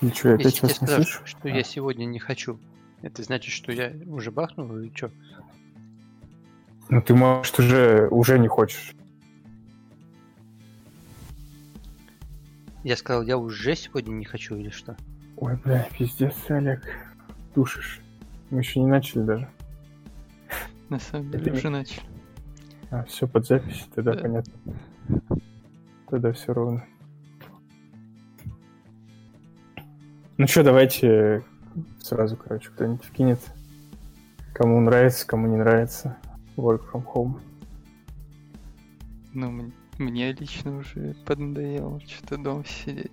Ничего, я опять Если я не сказал, слышу. что я сегодня не хочу, это значит, что я уже бахнул или что? Ну ты, может, уже, уже не хочешь. Я сказал, я уже сегодня не хочу или что? Ой, бля, пиздец, Олег. Душишь. Мы еще не начали даже. На самом деле уже начали. А, все под запись, тогда Да. понятно. Тогда все ровно. Ну что, давайте сразу, короче, кто-нибудь вкинет. Кому нравится, кому не нравится. Work from home. Ну, мне лично уже поднадоело что-то дома сидеть.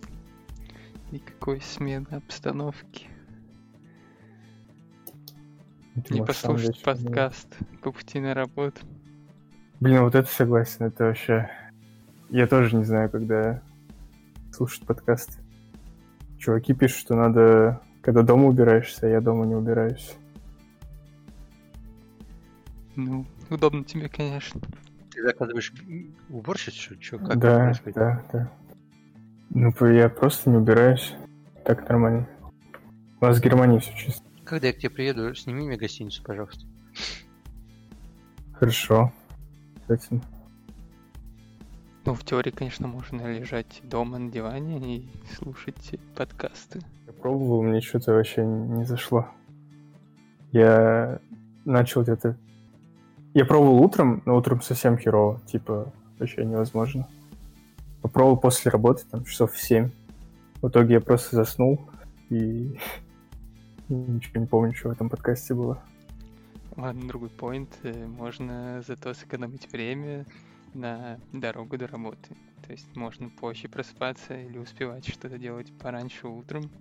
Никакой смены обстановки. Ты Не послушать подкаст по пути на работу. Блин, вот это согласен, это вообще... Я тоже не знаю, когда слушать подкаст. Чуваки пишут, что надо, когда дома убираешься, а я дома не убираюсь. Ну, удобно тебе, конечно. Ты заказываешь уборщицу, что, как да, происходит? да, да. Ну, я просто не убираюсь. Так нормально. У нас в Германии все чисто. Когда я к тебе приеду, сними мне гостиницу, пожалуйста. Хорошо. Кстати, Ну, в теории, конечно, можно лежать дома на диване и слушать подкасты. я пробовал, мне что-то вообще не зашло. Я начал где-то... Я пробовал утром, но утром совсем херово. Типа, вообще невозможно. Попробовал после работы, там, часов в 7. В итоге я просто заснул и ничего не помню, что в этом подкасте было. Ладно, другой поинт. Можно зато сэкономить время на дорогу до работы. То есть можно позже просыпаться или успевать что-то делать пораньше утром.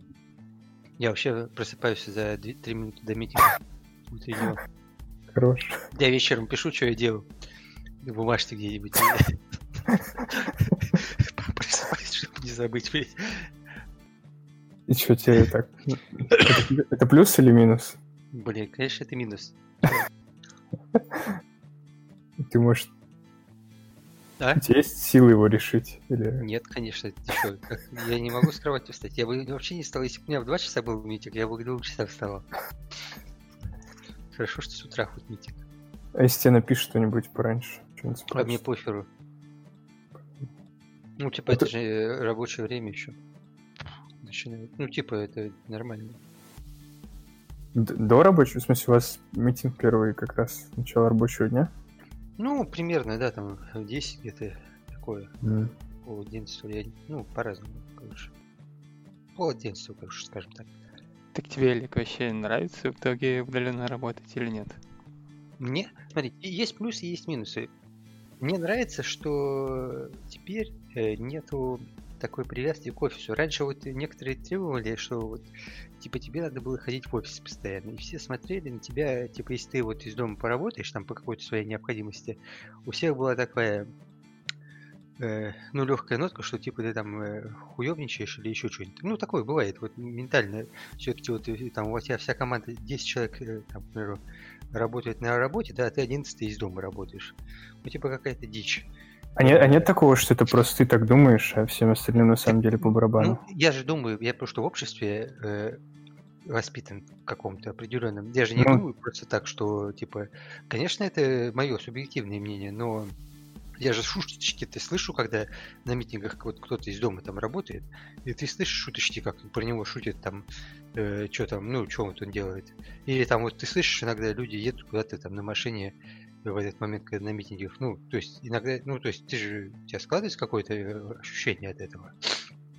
Я вообще просыпаюсь за 3 минуты до митинга утреннего. Хорош. Я вечером пишу, что я делаю. В бумажке где-нибудь. Просыпаюсь, чтобы не забыть. И что тебе так? Это, это плюс или минус? Блин, конечно, это минус. Ты можешь... А? У тебя есть силы его решить? Или... Нет, конечно, чё, как- я не могу с кровати встать. Я бы вообще не стал, если бы у меня в 2 часа был митинг, я бы к 2 часам вставал. Хорошо, что с утра хоть митинг. А если тебе напишет что-нибудь пораньше? Что-нибудь А мне похеру. Ну, типа, Это- это же э, рабочее время еще. Начинает. Ну, типа, это нормально. До рабочего? В смысле, у вас митинг первый как раз начало рабочего дня? Ну, примерно, да, там в 10 где-то такое. М. Пол 11, я, не- ну, по-разному, короче. Пол 11, короче, скажем так. Так тебе, Олег, вообще нравится в итоге удаленно работать или нет? Мне, смотри, есть плюсы, и есть минусы. Мне нравится, что теперь э, нету такой привязки к офису. Раньше вот некоторые требовали, что вот типа тебе надо было ходить в офис постоянно. И все смотрели на тебя, типа если ты вот из дома поработаешь там по какой-то своей необходимости, у всех была такая э, ну, легкая нотка, что типа ты там э, хуёвничаешь или еще что-нибудь. Ну, такое бывает, вот ментально. Все-таки вот э, там у тебя вся команда, 10 человек, э, там, к работает на работе, да, а ты 11 из дома работаешь. Ну, типа какая-то дичь. А нет, а нет такого, что это просто ты так думаешь, а всем остальным на самом деле по Ну, барабану? я же думаю, я просто в обществе э, воспитан в каком-то определенном. Я же не Ну. думаю просто так, что, типа, конечно, это мое субъективное мнение, но я же шуточки-то слышу, когда на митингах вот кто-то из дома там работает, и ты слышишь шуточки, как про него шутят там, что там, ну, что вот он делает. Или там вот ты слышишь, иногда люди едут куда-то там на машине в этот момент, когда на митингах, ну, то есть иногда, ну, то есть ты же, у тебя складывается какое-то э, ощущение от этого.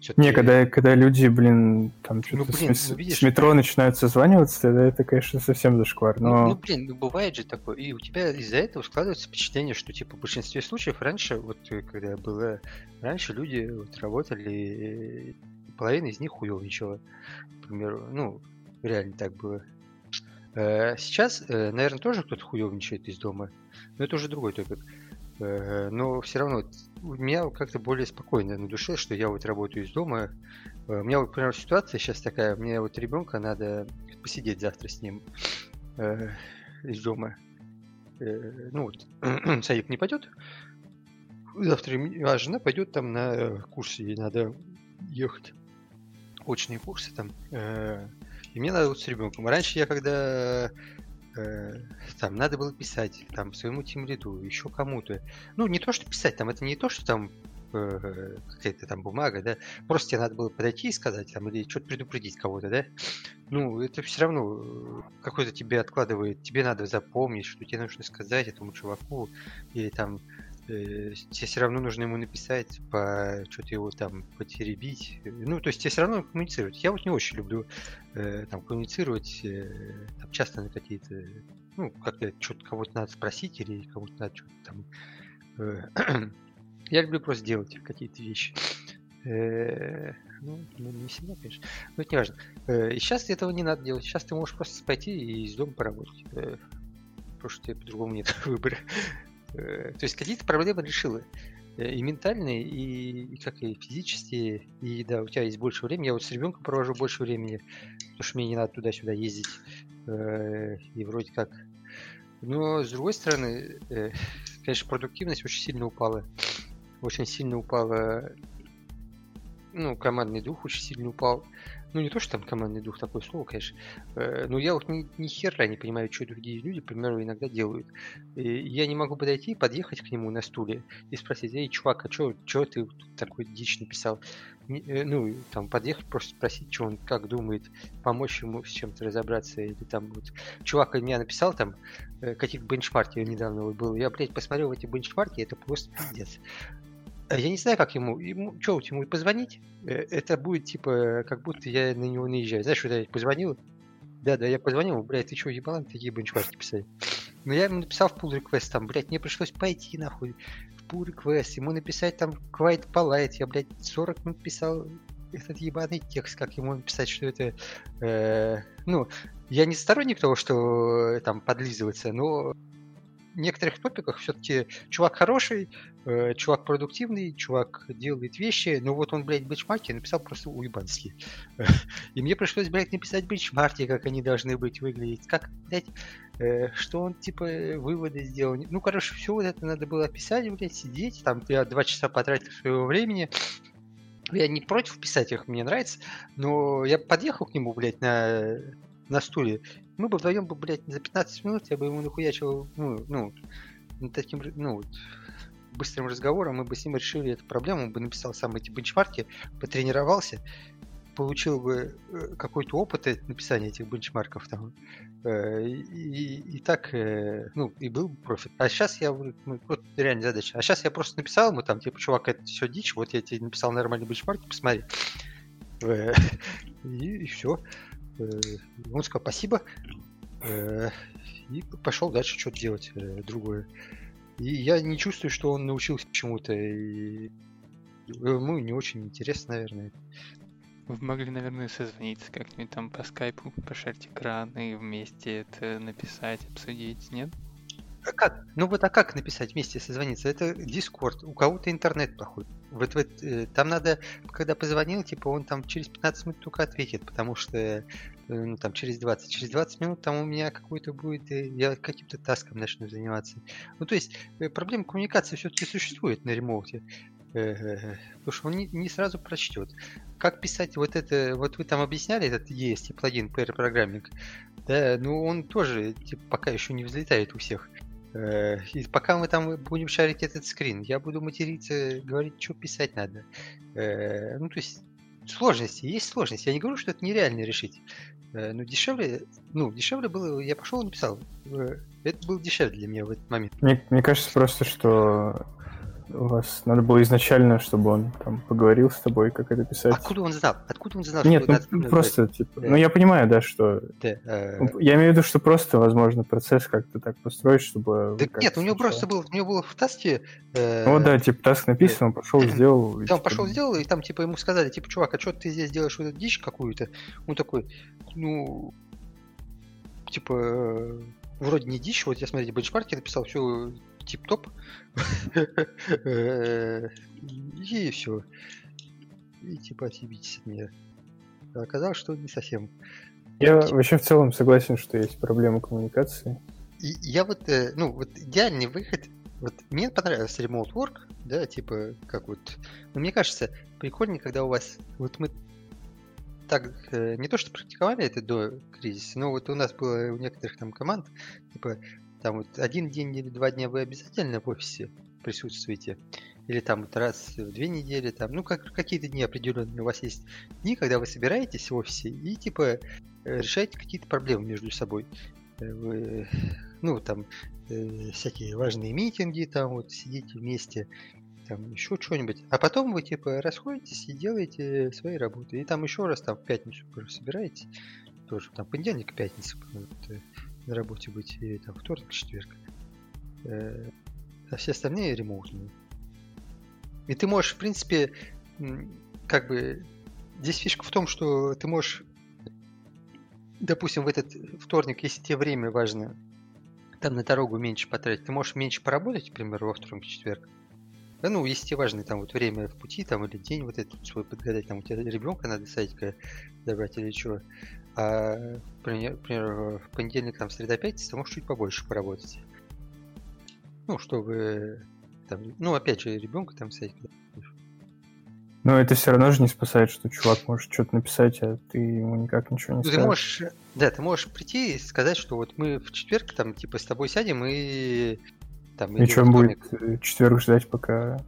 Всё-таки- Не, когда, когда люди, блин, там что-то с, блин, мес- ну, видишь- с метро начинают созваниваться, тогда это, конечно, совсем зашквар. Ну, Но ну, блин, ну бывает же такое. И у тебя из-за этого складывается впечатление, что типа в большинстве случаев раньше, вот э, когда было, раньше люди вот, работали, половина из них хуёвничала, к примеру. Ну, реально так было. Э, Сейчас, э, наверное, тоже кто-то хуёвничает из дома, но это уже другой топик. Э, Но все равно у меня как-то более спокойно на душе, что я вот работаю из дома. У меня, вот, например, ситуация сейчас такая, мне вот ребенка надо посидеть завтра с ним из дома. Ну вот, садик не пойдет. Завтра, м- а жена пойдет там на курсы, ей надо ехать. очные курсы там, и мне надо вот с ребенком. Раньше я когда э, там надо было писать там своему тим лиду, еще кому-то. Ну, не то, что писать, там это не то, что там э, какая-то там бумага, да, просто тебе надо было подойти и сказать, там, или что-то предупредить кого-то, да, ну, это все равно э, какой-то тебе откладывает, тебе надо запомнить, что тебе нужно сказать этому чуваку, или там тебе все равно нужно ему написать, по что-то его там потеребить. Ну, то есть тебе все равно коммуницировать. Я вот не очень люблю э, там коммуницировать э, там, часто на какие-то, ну, как-то что-то кого-то надо спросить или кому-то надо что-то там. Э, я люблю просто делать какие-то вещи. Э, ну, ну, не всегда, конечно. Но это не важно. Э, и сейчас этого не надо делать. Сейчас ты можешь просто пойти и из дома поработать. Э, потому что тебе по-другому нет выбора. Э, то есть какие-то проблемы решила. Э, и ментальные, и, и как и физические. И да, у тебя есть больше времени. Я вот с ребенком провожу больше времени, потому что мне не надо туда-сюда ездить. Э, и вроде как. Но с другой стороны, конечно, продуктивность очень сильно упала. Очень сильно упала. Ну, командный дух очень сильно упал. Ну, не то, что там командный дух, такое слово, конечно. Э, но я вот ни, ни хера не понимаю, что другие люди, к примеру, иногда делают. И я не могу подойти, подъехать к нему на стуле и спросить, эй, чувак, а что ты такой дичь написал? Э, ну, там, подъехать, просто спросить, что он как думает, помочь ему с чем-то разобраться. Или там вот, чувак меня написал там, э, каких бенчмарки недавно был. Я, блядь, посмотрел эти бенчмарки, это просто пиздец. А я не знаю, как ему. ему что, ему позвонить? Э, это будет типа, как будто я на него наезжаю. Знаешь, что я позвонил? Да, да, я позвонил, блядь, ты что, ебалан, такие бенчмарки писать? Но я ему написал в pull request, там, блядь, мне пришлось пойти нахуй в pull request, ему написать там quite polite, я, блядь, 40 минут писал этот ебаный текст, как ему написать, что это, э, ну, я не сторонник того, что э, там подлизываться, но некоторых топиках все-таки чувак хороший, э, чувак продуктивный, чувак делает вещи, но вот он, блядь, бенчмарки написал просто уебански. И мне пришлось, блядь, написать бенчмарки, как они должны быть выглядеть, как, блядь, э, что он, типа, выводы сделал. Ну, короче, все вот это надо было писать, блядь, сидеть, там я два часа потратил своего времени, я не против писать их, мне нравится, но я подъехал к нему, блядь, на на стуле. Мы бы вдвоем бы, блядь, за 15 минут я бы ему нахуячил, ну, ну, таким, ну, быстрым разговором мы бы с ним решили эту проблему, он бы написал сам эти бенчмарки, потренировался, получил бы э, какой-то опыт написания этих бенчмарков там, э, и, и так, э, ну, и был бы профит. А сейчас я, ну, вот реальная задача. А сейчас я просто написал ему там, типа, чувак, это все дичь, вот я тебе написал нормальные бенчмарки, посмотри. И, и все. Э, он сказал спасибо э, и пошел дальше что-то делать э, другое. И я не чувствую, что он научился чему-то. И ему не очень интересно, наверное. Вы могли, наверное, созвониться как-нибудь там по скайпу, пошарить экран и вместе это написать, обсудить, нет? А как? Ну вот, а как написать вместе созвониться? Это Discord, у кого-то интернет плохой. Вот, вот э, там надо, когда позвонил, типа он там через 15 минут только ответит, потому что э, ну, там через 20. Через 20 минут там у меня какой-то будет, э, я каким-то таском начну заниматься. Ну то есть проблема коммуникации все-таки существует на ремоуте. Потому что он не, не сразу прочтет. Как писать вот это, вот вы там объясняли этот EST плагин Pair Programming, да, ну он тоже типа, пока еще не взлетает у всех. Э, и пока мы там будем шарить этот скрин, я буду материться, говорить, что писать надо. Э, ну, то есть сложности, есть сложности. Я не говорю, что это нереально решить. Э, но дешевле, ну, дешевле было, я пошел и написал. Это было дешевле для меня в этот момент. Мне, мне кажется просто, что у вас надо было изначально, чтобы он там поговорил с тобой, как это писать. Откуда он знал? Откуда он знал? Нет, ну, надо просто, типа, да. ну я понимаю, да, что... Да, э... Я имею в виду, что просто, возможно, процесс как-то так построить, чтобы... Да нет, у него просто был, у него было в таске... Э... Ну да, типа таск написан, он пошел, сделал... Да, он пошел, сделал, и там, типа, ему сказали, типа, чувак, а что ты здесь делаешь вот эту дичь какую-то? Он такой, ну... Типа, э, вроде не дичь, вот я, смотрите, бенчмарки написал, все тип-топ. И все. И типа отъебитесь от меня. Оказалось, что не совсем. Я вообще в целом согласен, что есть проблема коммуникации. И я вот, э, ну, вот идеальный выход, вот мне понравился remote work, да, типа, как вот, но мне кажется, прикольнее, когда у вас, вот мы так э, не то что практиковали это до кризиса, но вот у нас было у некоторых там команд, типа там вот один день или два дня вы обязательно в офисе присутствуете, или там вот раз в две недели, там, ну как какие-то дни определенные у вас есть дни, когда вы собираетесь в офисе и типа э, решаете какие-то проблемы между собой. Э, вы, ну там э, всякие важные митинги, там вот сидите вместе, там еще что-нибудь. А потом вы типа расходитесь и делаете свои работы. И там еще раз там в пятницу собираетесь. Тоже там понедельник, пятница на работе быть, или там вторник, четверг. Э, а все остальные ремоутные. И ты можешь, в принципе, как бы... Здесь фишка в том, что ты можешь, допустим, в этот вторник, если тебе время важно, там на дорогу меньше потратить, ты можешь меньше поработать, например, во вторник, четверг. Да, ну, если тебе важно там вот время в пути, там, или день вот этот свой подгадать, там, у тебя ребенка надо садика добрать или что. А, например, в понедельник, там, среда, пятница, ты можешь чуть побольше поработать. Ну, чтобы там, ну, опять же, ребенка там садик. Но это все равно же не спасает, что чувак может что-то написать, а ты ему никак ничего не ну, скажешь. Ты можешь, да, ты можешь прийти и сказать, что вот мы в четверг там типа с тобой сядем и там. И что он будет э, четверг ждать, пока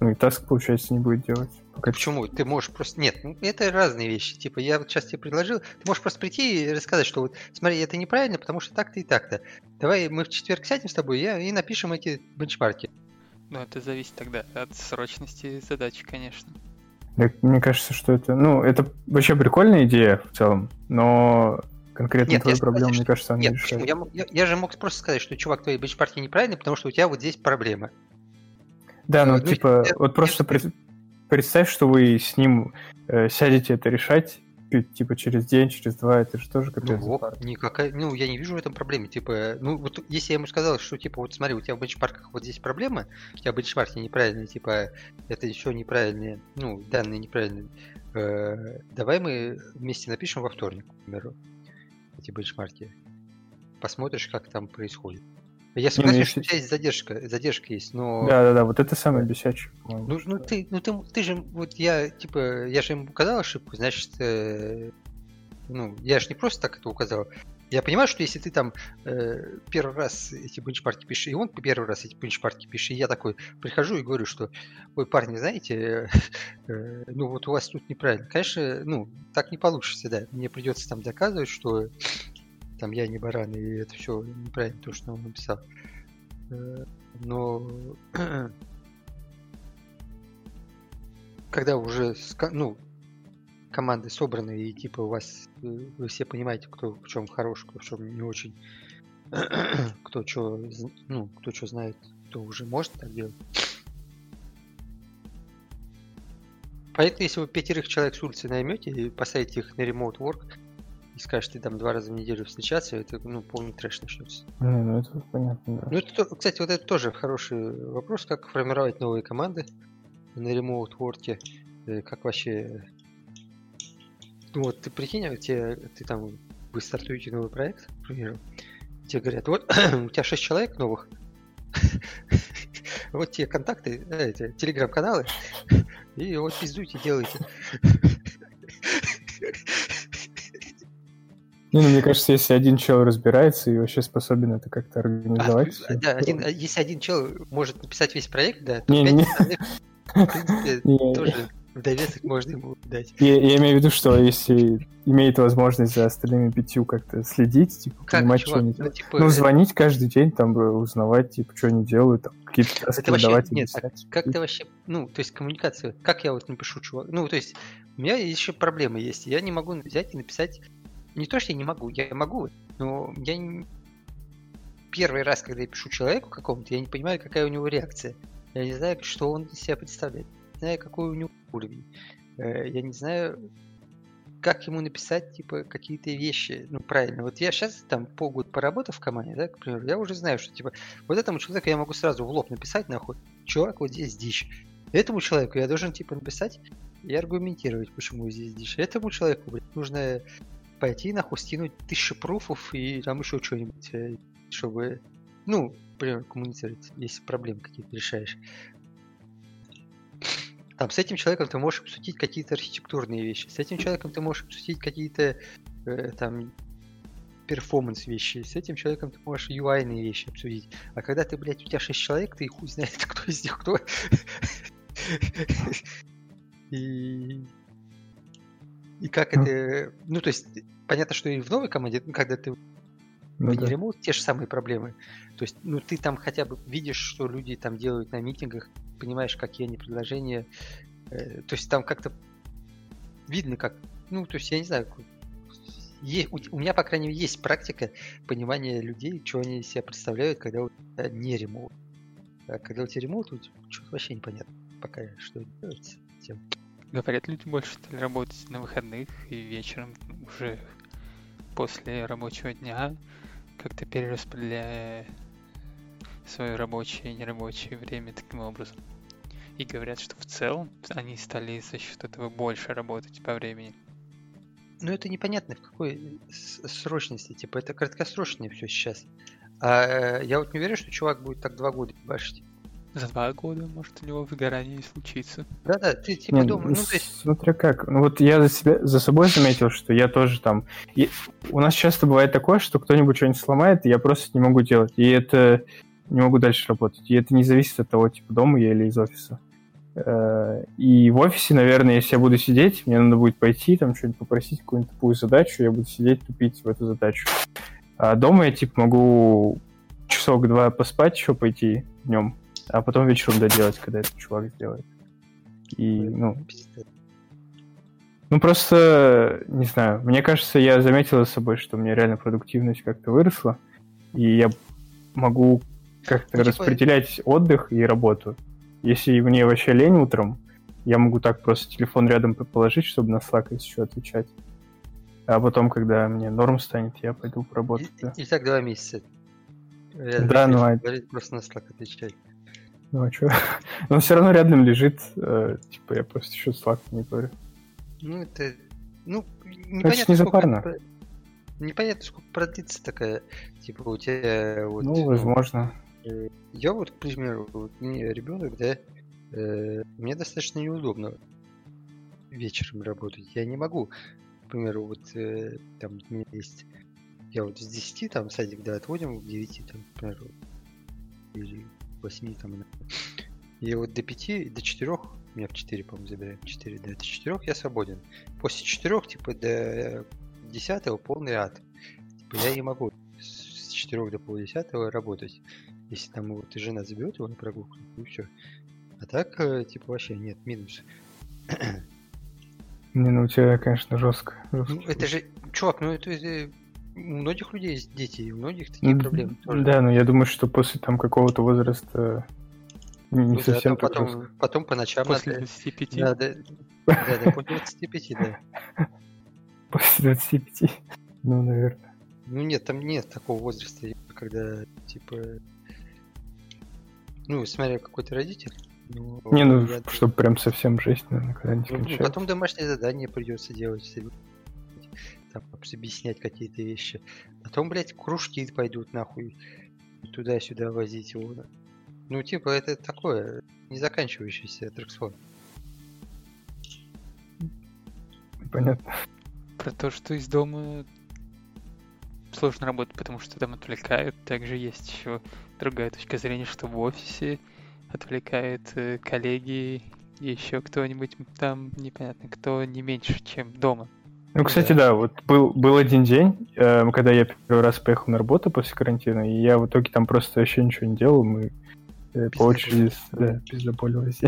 ну и таск, получается, не будет делать. Пока... Почему? Ты можешь просто... Нет, ну, это разные вещи. Типа, я вот сейчас тебе предложил, ты можешь просто прийти и рассказать, что вот, смотри, это неправильно, потому что так-то и так-то. Давай мы в четверг сядем с тобой и, и напишем эти бенчмарки. Ну, это зависит тогда от срочности задачи, конечно. Так, мне кажется, что это... Ну, это вообще прикольная идея в целом, но конкретно Нет, твою проблему, сказать, мне кажется, она Нет, не решает. Я, я, я же мог просто сказать, что, чувак, твои бенчмарки неправильные, потому что у тебя вот здесь проблема. Да, ну, ну типа, я, вот просто я... представь, что вы с ним э, сядете это решать, типа через день, через два, это же тоже как-то ну, вот, никакая, ну, я не вижу в этом проблемы. Типа, ну, вот если я ему сказал, что, типа, вот смотри, у тебя в бенчмарках вот здесь проблема, у тебя бенчмарки неправильные, типа, это еще неправильные, ну, данные неправильные, э, давай мы вместе напишем во вторник, к примеру, эти бенчмарки. Посмотришь, как там происходит. Я согласен, ну, что у тебя есть задержка, задержка есть, но... Да, да, да, вот это самое бесячее. Ну, ну ты, ну ты, ты же, вот я, типа, я же ему указал ошибку, значит, э, ну, я же не просто так это указал. Я понимаю, что если ты там э, первый раз эти бенчмарки пишешь, и он первый раз эти бенчмарки пишет, и я такой прихожу и говорю, что, ой, парни, знаете, э, ну вот у вас тут неправильно. Конечно, ну, так не получится, да. Мне придется там доказывать, что там я не баран, и это все неправильно то, что он написал. Э, но когда уже ну, команды собраны и типа у вас э, вы все понимаете, кто в чем хорош, кто в чем не очень, кто что, ну, кто что знает, кто уже может так делать. Поэтому, если вы пятерых человек с улицы наймете и посадите их на remote work, и скажешь, ты там два раза в неделю встречаться, это, ну, полный трэш начнется. Не, ну это понятно, да. Ну, это, кстати, вот это тоже хороший вопрос, как формировать новые команды на ремоут ворке, э, как вообще... Ну, вот ты прикинь, а тебе, ты там, вы стартуете новый проект, к примеру, тебе говорят, вот, у тебя шесть человек новых, вот те контакты, э, эти телеграм-каналы, и вот пиздуйте, делайте. Не, ну, мне кажется, если один чел разбирается и вообще способен это как-то организовать. А, да, один, если один чел может написать весь проект, да, то не, не. в принципе, тоже в довесок можно ему дать. Я, я имею в виду, что если имеет возможность за остальными пятью как-то следить, типа, как, понимать, чувак, что они ну, типа, ну, звонить каждый день, там, узнавать, типа, что они делают, там, какие-то таски давать Нет, а как ты вообще, ну, то есть коммуникация, как я вот напишу, чувак, ну, то есть у меня еще проблемы есть, я не могу взять и написать не то, что я не могу, я могу, но я не... Первый раз, когда я пишу человеку какому-то, я не понимаю, какая у него реакция. Я не знаю, что он из себя представляет. Не знаю, какой у него уровень. Э, я не знаю, как ему написать, типа, какие-то вещи, ну, правильно. Вот я сейчас, там, полгода поработав в команде, да, к примеру, я уже знаю, что, типа, вот этому человеку я могу сразу в лоб написать, нахуй, чувак, вот здесь дичь. Этому человеку я должен, типа, написать и аргументировать, почему здесь дичь. Этому человеку, блядь, нужно пойти нахуй скинуть тысячу пруфов и там еще что-нибудь, э, чтобы, ну, например, коммуницировать, если проблемы какие-то решаешь. Там с этим человеком ты можешь обсудить какие-то архитектурные вещи, с этим человеком ты можешь обсудить какие-то э, там перформанс вещи, с этим человеком ты можешь UI вещи обсудить. А когда ты, блядь, у тебя 6 человек, ты хуй знает, кто из них кто. И... И как это... Ну, то есть, понятно, что и в новой команде, ну, когда ты ну, да. ремонт, те же самые проблемы. То есть, ну, ты там хотя бы видишь, что люди там делают на митингах, понимаешь, какие они предложения. Э, то есть, там как-то видно, как... Ну, то есть, я не знаю, есть, у меня, по крайней мере, есть практика понимания людей, что они из себя представляют, когда у тебя не ремонт. А когда у тебя ремонт, тут что-то вообще непонятно пока что делать тем. Говорят, люди больше стали работать на выходных и вечером уже после рабочего дня, как-то перераспределяя свое рабочее и нерабочее время таким образом. И говорят, что в целом они стали за счет этого больше работать по времени. Ну, это непонятно в какой срочности. Типа, это краткосрочное все сейчас. А э, я вот не уверен, что чувак будет так два года башить. За два года может у него выгорание случиться. Да-да, ты типа Нет, думаешь, ну, то есть... Смотря как. Ну вот я за, себя, за собой заметил, что я тоже там... И у нас часто бывает такое, что кто-нибудь что-нибудь сломает, и я просто не могу делать. И это... Не могу дальше работать. И это не зависит от того, типа, дома я или из офиса. Э, и в офисе, наверное, если я буду сидеть, мне надо будет пойти, там что-нибудь попросить, какую-нибудь тупую задачу, я буду сидеть, тупить в эту задачу. А дома я, типа, могу часок-два поспать еще пойти днем, а потом вечером доделать, когда этот чувак сделает. И, ну... Ну, просто, не знаю, мне кажется, я заметил за собой, что у меня реально продуктивность как-то выросла, и я могу как-то ну, типа... распределять отдых и работу. Если мне вообще лень утром, я могу так просто телефон рядом положить, чтобы на Slack еще отвечать. А потом, когда мне норм станет, я пойду поработать. И, да. и так два месяца. Я да, ну а... Просто на Slack отвечать. Ну а что? Но все равно рядом лежит. Э, типа я просто еще не говорю. Ну это... Ну, непонятно, не запарно. Сколько, непонятно, сколько продлится такая, типа, у тебя вот... Ну, возможно. Э, я вот, к примеру, вот мне ребенок, да, э, мне достаточно неудобно вечером работать. Я не могу, к примеру, вот э, там у меня есть... Я вот с 10 там садик, да, отводим, к 9 там, к примеру, или 8 там. И вот до 5, до 4, меня в 4, по-моему, забираем, 4, да, до 4 я свободен. После 4, типа, до 10 полный ад. Типа, я не могу с 4 до полдесятого работать. Если там вот и жена заберет его на прогулку, и все. А так, э, типа, вообще нет, минус. Не, ну у тебя, конечно, жестко. жестко. Ну, это же, чувак, ну это, это у многих людей есть дети, и у многих такие проблемы тоже. Да, но я думаю, что после там какого-то возраста не ну, совсем да, потом, жестко. потом по ночам После 25? Да, да, да, да, после 25, да. После 25, ну, наверное. Ну нет, там нет такого возраста, когда, типа, ну, смотря какой то родитель. Ну, не, ну, я... чтобы прям совсем жесть, наверное, когда не ну, Потом домашнее задание придется делать там объяснять какие-то вещи. Потом, блядь, кружки пойдут нахуй туда-сюда возить его. Ну, типа, это такое, не заканчивающийся аттракцион. Понятно. Про то, что из дома сложно работать, потому что там отвлекают. Также есть еще другая точка зрения, что в офисе отвлекают э, коллеги и еще кто-нибудь там, непонятно кто, не меньше, чем дома. Ну, кстати, да, да вот был, был один день, э, когда я первый раз поехал на работу после карантина, и я в итоге там просто вообще ничего не делал, мы э, по очереди да, пиздоболились.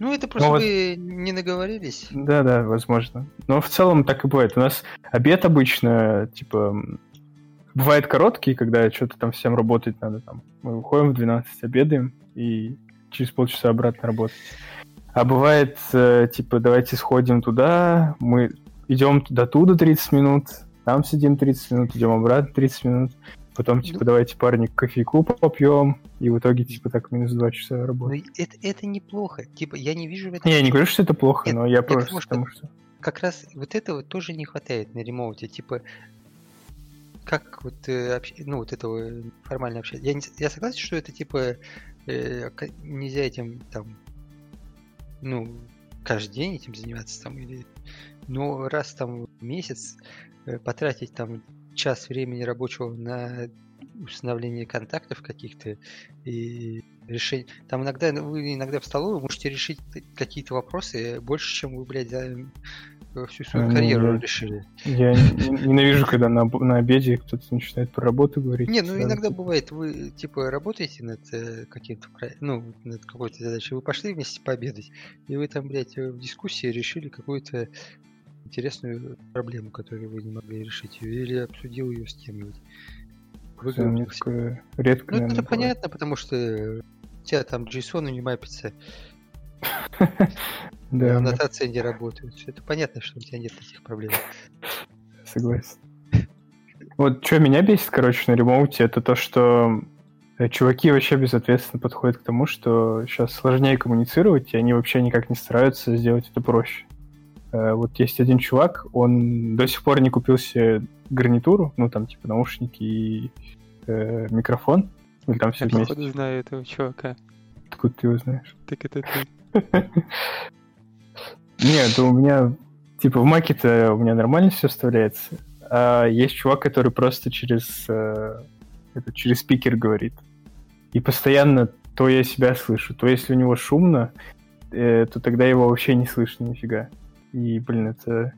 Ну, это просто ну, вы вот... не наговорились. Да, да, возможно. Но в целом так и бывает. У нас обед обычно, типа, бывает короткий, когда что-то там всем работать надо. Там. Мы выходим в 12, обедаем и через полчаса обратно работать. А бывает, э, типа, давайте сходим туда, мы идем до туда 30 минут, там сидим 30 минут, идем обратно 30 минут, потом, типа, ну, давайте, парни, кофейку попьем, и в итоге, типа, так минус 2 часа работы. Ну, это, это неплохо. Типа, я не вижу в этом... Не, я не говорю, что это плохо, это, но я просто потому, потому что... Как раз вот этого тоже не хватает на ремоуте. Типа, как вот, э, общ... ну, вот этого формально общаться. Я, не... я согласен, что это, типа, э, нельзя этим, там, ну, каждый день этим заниматься там или... Но раз там в месяц э, потратить там час времени рабочего на установление контактов каких-то и решение. Там иногда ну, вы иногда в столовой можете решить какие-то вопросы больше, чем вы, блядь, за всю свою Ну, карьеру я- решили. Я ненавижу, когда на, на обеде кто-то начинает про работу говорить. Не, ну иногда бывает, вы типа работаете над э, каким-то, ну, над какой-то задачей, вы пошли вместе пообедать, и вы там, блядь, э, в дискуссии решили какую-то интересную проблему, которую вы не могли решить, или обсудил ее с кем-нибудь. у меня Выговорился. такое редко, Ну, это бывает. понятно, потому что у тебя там JSON не мапится, Да, да, аннотации не работают. Это понятно, что у тебя нет таких проблем. согласен. Вот что меня бесит, короче, на ремоуте, это то, что э, чуваки вообще безответственно подходят к тому, что сейчас сложнее коммуницировать, и они вообще никак не стараются сделать это проще. Э, Вот есть один чувак, он до сих пор не купил себе гарнитуру, ну там типа наушники и э, микрофон, или там все Я, вместе. походу, знаю этого чувака. Откуда ты его знаешь? Так это ты. Нет, у меня, типа, в маке-то у меня нормально все вставляется. А есть чувак, который просто через, э, это, через спикер говорит. И постоянно то я себя слышу, то если у него шумно, э, то тогда его вообще не слышно нифига. И, блин, это...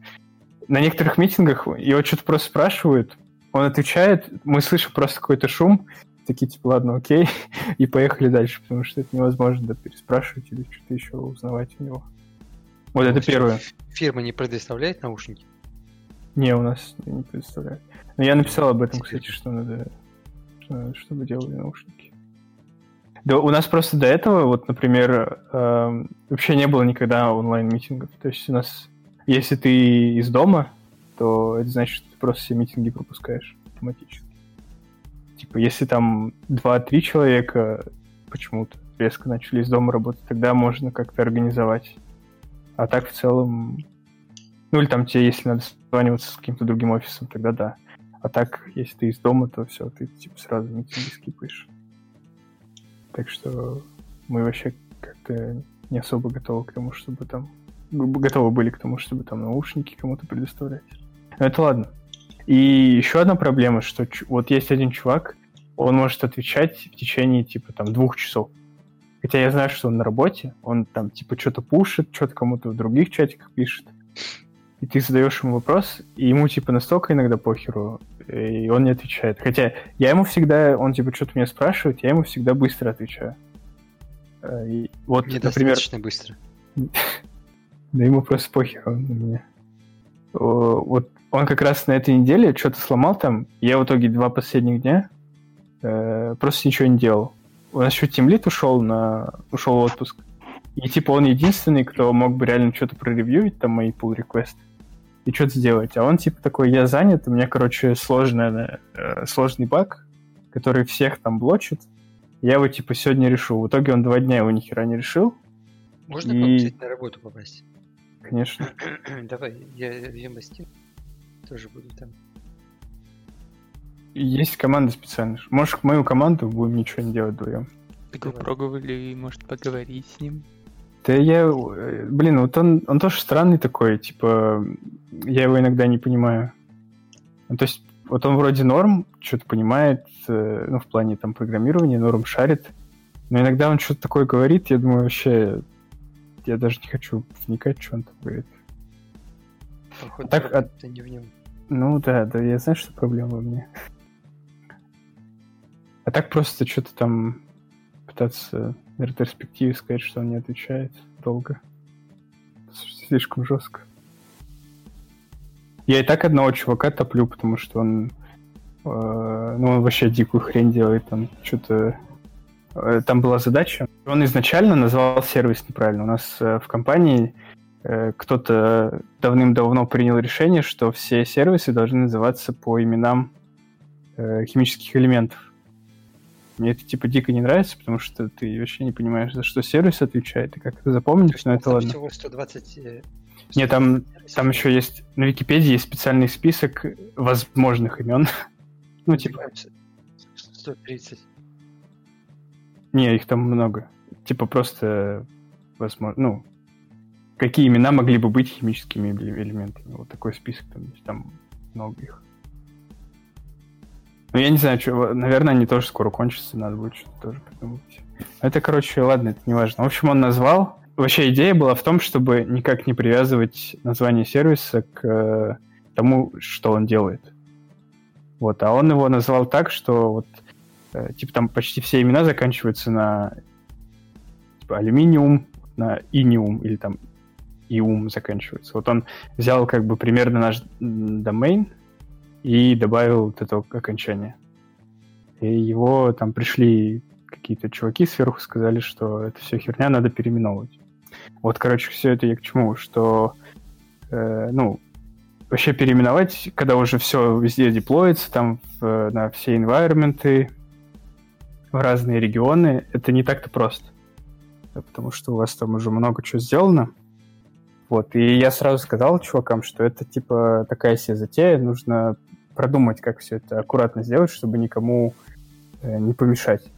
На некоторых митингах его что-то просто спрашивают, он отвечает, мы слышим просто какой-то шум, такие, типа, ладно, окей, и поехали дальше, потому что это невозможно да, переспрашивать или что-то еще узнавать у него. Вот это Может, первое. Фирма не предоставляет наушники? Не, у нас не представляю. Но я написал об этом, кстати, что надо, что надо, чтобы делали наушники. Да, у нас просто до этого, вот, например, эм, вообще не было никогда онлайн-митингов. То есть у нас, если ты из дома, то это значит, что ты просто все митинги пропускаешь автоматически. Типа, если там 2-3 человека почему-то резко начали из дома работать, тогда можно как-то организовать. А так в целом ну или там тебе, если надо созваниваться с каким-то другим офисом, тогда да. А так, если ты из дома, то все, ты типа сразу митинги скипаешь. Так что мы вообще как-то не особо готовы к тому, чтобы там... Готовы были к тому, чтобы там наушники кому-то предоставлять. Но это ладно. И еще одна проблема, что вот есть один чувак, он может отвечать в течение типа там двух часов. Хотя я знаю, что он на работе, он там типа что-то пушит, что-то кому-то в других чатиках пишет и ты задаешь ему вопрос, и ему типа настолько иногда похеру, и он не отвечает. Хотя я ему всегда, он типа что-то меня спрашивает, я ему всегда быстро отвечаю. Э, И вот, например, Недостаточно быстро. да ему просто похер он на меня. Вот он как раз на этой неделе что-то сломал там. Я в итоге два последних дня э, просто ничего не делал. У нас еще Тимлит ушел на ушел в отпуск. И типа он единственный, кто мог бы реально что-то проревьюить, там мои pull реквесты и что-то сделать. А он типа такой, я занят, у меня, короче, сложная, э, сложный баг, который всех там блочит. Я его типа сегодня решу. В итоге он два дня его нихера не решил. Можно И- кстати, на работу попасть? Конечно. Давай, я Вембастин тоже буду там. Есть команда специальная. Можешь в мою команду будем ничего не делать вдвоем. Так вы пробовали, может, поговорить с ним? Да я... э, Блин, вот он, он тоже странный такой, типа... Я его иногда не понимаю. Ну, то есть, вот он вроде норм, что-то понимает, э, ну, в плане там программирования, норм шарит. Но иногда он что-то такое говорит, я думаю, вообще... Я даже не хочу вникать, что он там говорит. Походу, Так, а- проблема-то не в нем. Ну да, да, я знаю, что проблема во мне. А так просто что-то там пытаться на ретроспективе сказать, что он не отвечает долго. Слишком жестко. Я и так одного чувака топлю, потому что он, э, ну, он вообще дикую хрень делает, там что-то... э, там была задача. Он изначально назвал сервис неправильно. У нас э, в компании э, кто-то давным-давно принял решение, что все сервисы должны называться по именам э, химических элементов. Мне это типа дико не нравится, потому что ты вообще не понимаешь, за что сервис отвечает и как это запомнить, но это ладно. всего 120... э, Нет, там, 120 сервисов. там еще есть на Википедии есть специальный список возможных имен. Ну, типа, 130. не, их там много. Типа просто возможно, ну, какие имена могли бы быть химическими элементами. Вот такой список там есть, там много их. Ну, я не знаю, что, наверное, они тоже скоро кончатся, надо будет что-то тоже придумать. Это, короче, ладно, это не важно. В общем, он назвал. Вообще идея была в том, чтобы никак не привязывать название сервиса к э, тому, что он делает. Вот, а он его назвал так, что вот э, типа там почти все имена заканчиваются на типа, алюминиум, на иниум или там иум заканчиваются. Вот он взял как бы примерно наш домен и добавил вот это окончание. И его там пришли какие-то чуваки сверху, сказали, что это все херня, надо переименовывать. Вот, короче, все это я к чему, что, э, ну, вообще переименовать, когда уже все везде деплоится, там в, на все environment, в разные регионы, это не так-то просто. Потому что у вас там уже много чего сделано. Вот, и я сразу сказал чувакам, что это типа такая себе затея, нужно продумать, как все это аккуратно сделать, чтобы никому э, не помешать.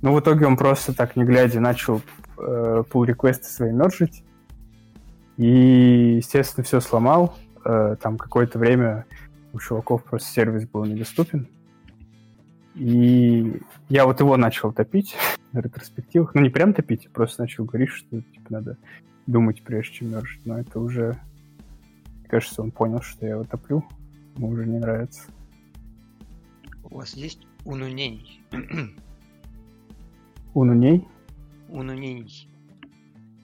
Ну, в итоге он просто так, не глядя, начал э, pull реквесты свои мержить. И, естественно, все сломал. Э, там какое-то время у чуваков просто сервис был недоступен. И я вот его начал топить на ретроспективах. Ну, не прям топить, а просто начал говорить, что типа, надо думать, прежде чем мержить. Но это уже... Кажется, он понял, что я его топлю ему уже не нравится. У вас есть унунений? Унуней? Унунений.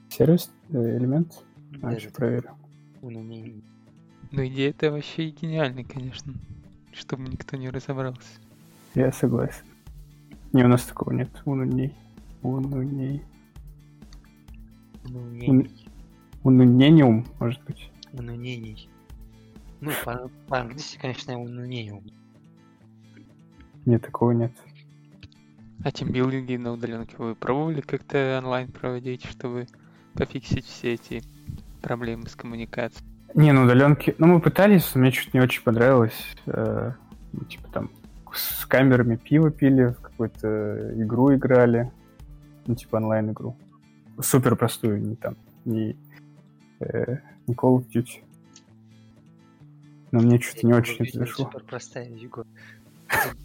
Сервис? Э, элемент? А, еще проверю. Унунений. Ну, идея это вообще гениальная, конечно. Чтобы никто не разобрался. Я согласен. Не, у нас такого нет. Унуней. Унуней. Унунений. Унунениум, может быть. Унунений. Ну, по- по-английски, конечно, унунениум. Нет, такого нет. А тимбилдинги на удаленке вы пробовали как-то онлайн проводить, чтобы пофиксить все эти проблемы с коммуникацией? Не, на удаленке... Ну, мы пытались, мне что-то не очень понравилось. Э, ну, типа там с камерами пиво пили, в какую-то игру играли. Ну, типа онлайн-игру. Супер простую, не там, не, э, не Call of Duty. Но мне что-то не очень это зашло. Супер простая. Это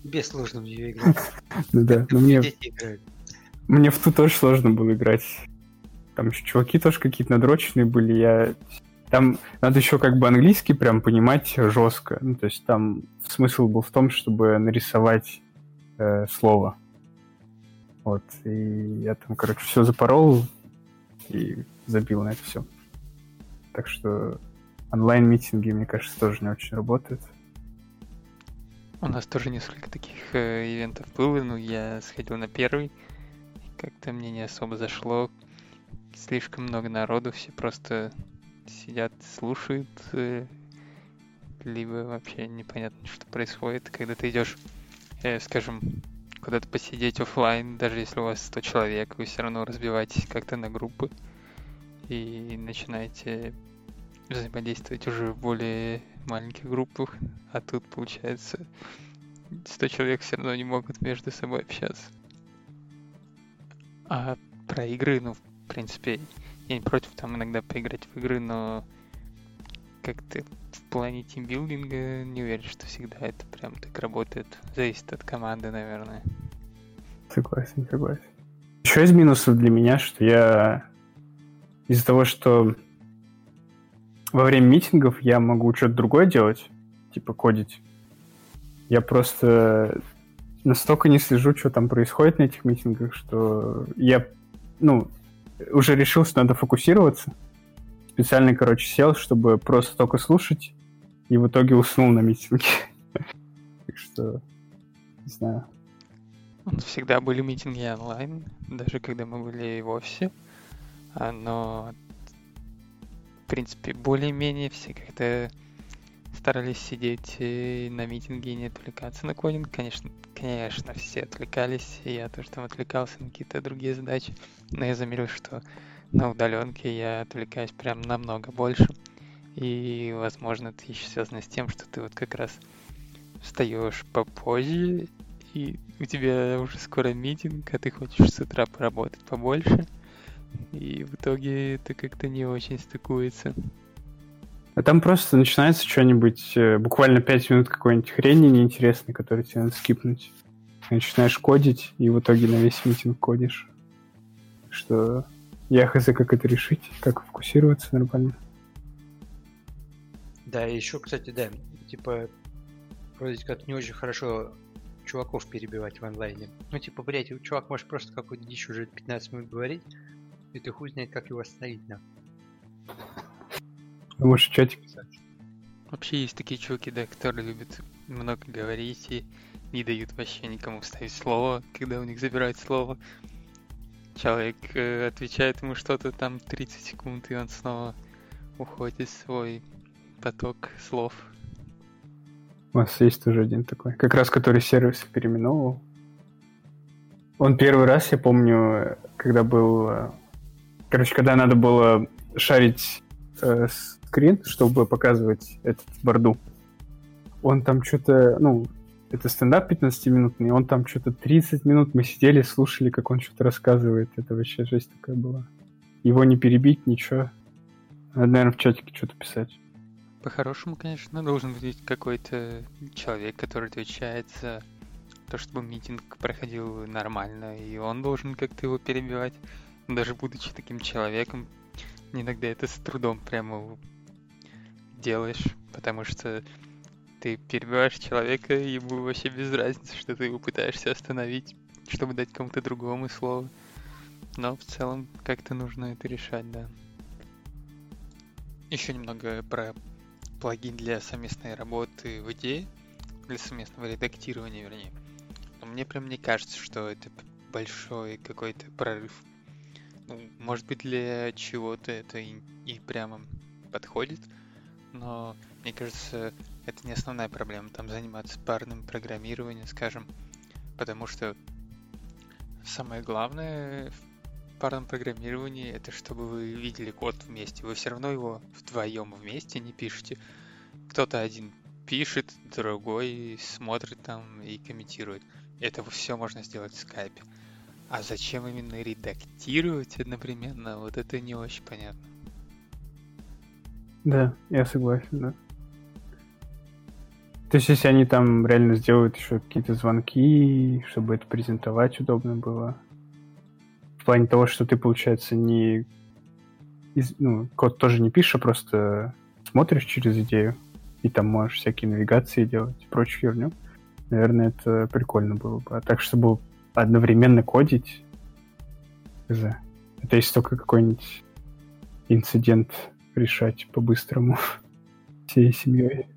Тебе сложно в нее играть. Ну да, но мне, мне в ту тоже сложно было играть. Там еще чуваки тоже какие-то надроченные были. Я... Там надо еще как бы английский прям понимать жестко. Ну, то есть там смысл был в том, чтобы нарисовать э, слово. Вот. И я там, короче, все запорол и забил на это все. Так что онлайн-митинги, мне кажется, тоже не очень работают. У нас тоже несколько таких э, ивентов было, но я сходил на первый. Как-то мне не особо зашло. Слишком много народу, все просто сидят, слушают, э, либо вообще непонятно, что происходит, когда ты идешь, э, скажем, куда-то посидеть оффлайн, даже если у вас 100 человек, вы все равно разбиваетесь как-то на группы и начинаете взаимодействовать уже в более маленьких группах, а тут получается 100 человек все равно не могут между собой общаться. А про игры, ну, в принципе, я не против там иногда поиграть в игры, но как-то в плане тимбилдинга не уверен, что всегда это прям так работает. Зависит от команды, наверное. Согласен, согласен. Еще из минусов для меня, что я из-за того, что во время митингов я могу что-то другое делать, типа кодить. Я просто настолько не слежу, что там происходит на этих митингах, что я, ну, уже решил, что надо фокусироваться. Специально, короче, сел, чтобы просто только слушать, и в итоге уснул на митинге. Так что, не знаю. Всегда были митинги онлайн, даже когда мы были в офисе. А, Но, принципе, более-менее все как-то старались сидеть э, на митинге и не отвлекаться на кодинг. Конечно, конечно, все отвлекались, и я тоже там отвлекался на какие-то другие задачи. Но я заметил, что на удаленке я отвлекаюсь прям намного больше. И, возможно, это еще связано с тем, что ты вот как раз встаешь попозже, и у тебя уже скоро митинг, а ты хочешь с утра поработать побольше. И в итоге это как-то не очень стыкуется. А там просто начинается что-нибудь, э, буквально 5 минут какой-нибудь хрени неинтересной, которую тебе надо скипнуть. Начинаешь кодить, и в итоге на весь митинг кодишь. Что я хз, как это решить, как фокусироваться нормально. Да, и еще, кстати, да, типа, вроде как не очень хорошо чуваков перебивать в онлайне. Ну, типа, блядь, чувак может просто какую-то дичь уже 15 минут говорить, и ты хуй знает, как его остановить, да. Можешь в чате писать. Вообще есть такие чуваки, да, которые любят много говорить и не дают вообще никому вставить слово, когда у них забирают слово. Человек э, отвечает ему что-то там 30 секунд, и он снова уходит в свой поток слов. У нас есть тоже один такой, как раз который сервис переименовывал. Он первый раз, я помню, когда был... Короче, когда надо было шарить э, скрин, чтобы показывать этот борду. Он там что-то, ну, это стендап 15-минутный, он там что-то 30 минут мы сидели, слушали, как он что-то рассказывает. Это вообще жесть такая была. Его не перебить, ничего. Надо, наверное, в чатике что-то писать. По-хорошему, конечно, должен быть какой-то человек, который отвечает за то, чтобы митинг проходил нормально, и он должен как-то его перебивать. Даже будучи таким человеком, иногда это с трудом прямо делаешь, потому что ты перебиваешь человека, ему вообще без разницы, что ты его пытаешься остановить, чтобы дать кому-то другому слово. Но в целом как-то нужно это решать, да. Еще немного про плагин для совместной работы в идее, для совместного редактирования, вернее. Но мне прям не кажется, что это большой какой-то прорыв. Может быть, для чего-то это и, и прямо подходит, но мне кажется, это не основная проблема, там заниматься парным программированием, скажем, потому что самое главное в парном программировании это чтобы вы видели код вместе, вы все равно его вдвоем вместе не пишете. Кто-то один пишет, другой смотрит там и комментирует. Это все можно сделать в скайпе. А зачем именно редактировать одновременно, вот это не очень понятно. Да, я согласен, да. То есть, если они там реально сделают еще какие-то звонки, чтобы это презентовать удобно было. В плане того, что ты, получается, не... из- ну, код тоже не пишешь, а просто смотришь через идею, и там можешь всякие навигации делать и прочую херню. Наверное, это прикольно было бы. А так, чтобы одновременно кодить, это если только какой-нибудь инцидент решать по-быстрому всей семьей.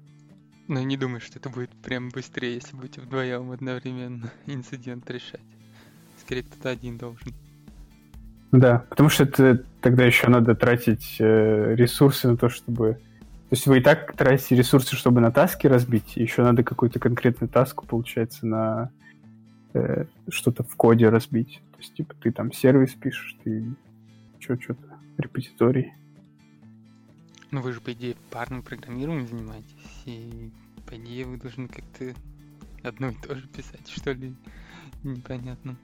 Но не думаю, что это будет прям быстрее, если будете вдвоем одновременно инцидент решать. Скорее, кто-то один должен. Да, потому что это тогда еще надо тратить э, ресурсы на то, чтобы... То есть вы и так тратите ресурсы, чтобы на таски разбить, еще надо какую-то конкретную таску, получается, на э, что-то в коде разбить. То есть, типа, ты там сервис пишешь, ты что-то, репозиторий. Ну вы же, по идее, парным программированием занимаетесь, и по идее вы должны как-то одно и то же писать, что ли? Непонятно.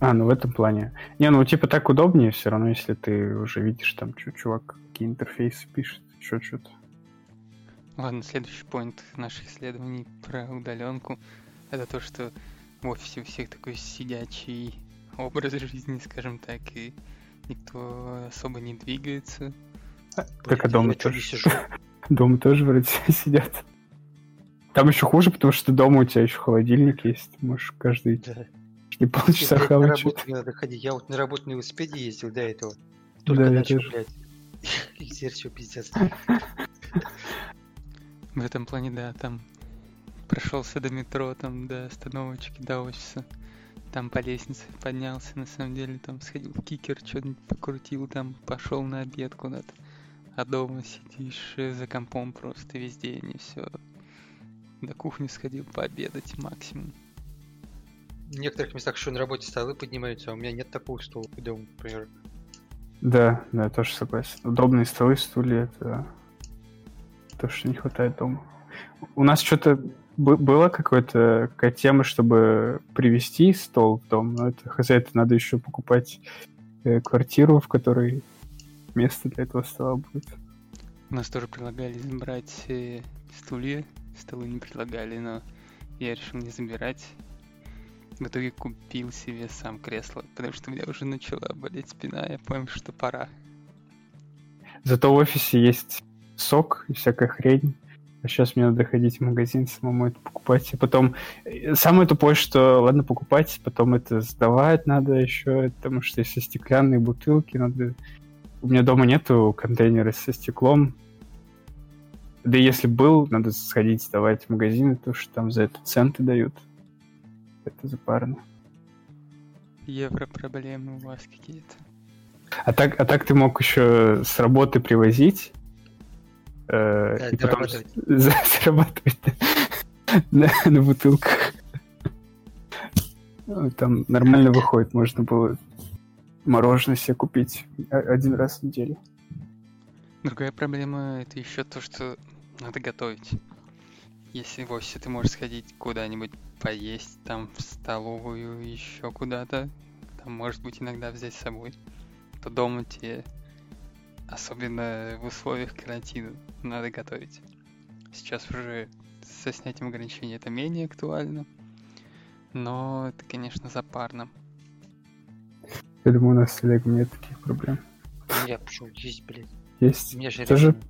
А, ну в этом плане. Не, ну типа так удобнее все равно, если ты уже видишь там, что чувак какие интерфейсы пишет, еще что-то. Ладно, следующий поинт наших исследований про удаленку это то, что в офисе у всех такой сидячий образ жизни, скажем так, и никто особо не двигается. Так, а дома я чё не тоже. сижу? Дома тоже вроде сидят. Там еще хуже, потому что дома у тебя еще холодильник есть. Ты можешь каждый Да. не полчаса хавать надо ходить. Я вот на работу на велосипеде ездил до этого. Только Да, я начал, тоже. блядь. Чё, пиздец. В этом плане, да, там прошелся до метро, там до остановочки, до офиса. Там по лестнице поднялся, на самом деле, там сходил в кикер, что-нибудь покрутил, там пошел на обед куда-то. А дома сидишь э, за компом просто весь день и все. До кухни сходил пообедать максимум. В некоторых местах еще на работе столы поднимаются, а у меня нет такого стула дома, например. Да, да, я тоже согласен. Удобные столы, стулья — это то, что не хватает дома. У нас что-то бы- была какая-то какая тема, чтобы привезти стол в дом, но это хз, это надо еще покупать э, квартиру, в которой место для этого стола будет. У нас тоже предлагали брать э, стулья, столы не предлагали, но я решил не забирать. В итоге купил себе сам кресло, потому что у меня уже начала болеть спина, я понял, что пора. Зато в офисе есть сок и всякая хрень. А сейчас мне надо ходить в магазин, самому это покупать. И потом... э, Самое тупое, что ладно покупать, потом это сдавать надо еще, потому что если стеклянные бутылки, надо... У меня дома нету контейнера со стеклом. Да и если был, надо сходить сдавать в магазин, потому что там за это центы дают. Это запарно. Евро проблемы у вас какие-то. А так, а так ты мог еще с работы привозить э, Да, и потом зарабатывать. на, бутылках. Ну, Там нормально выходит, можно было мороженое себе купить один раз в неделю. Другая проблема это еще то, что надо готовить. Если в офисе ты можешь сходить куда-нибудь поесть, там в столовую, еще куда-то, там может быть иногда взять с собой, то дома тебе, особенно в условиях карантина, надо готовить. Сейчас уже со снятием ограничений это менее актуально, но это, конечно, запарно. Я думаю, у нас с Олегом нет таких проблем. Ну, я пошел есть, блядь. Есть? У меня же Тоже? ребенок.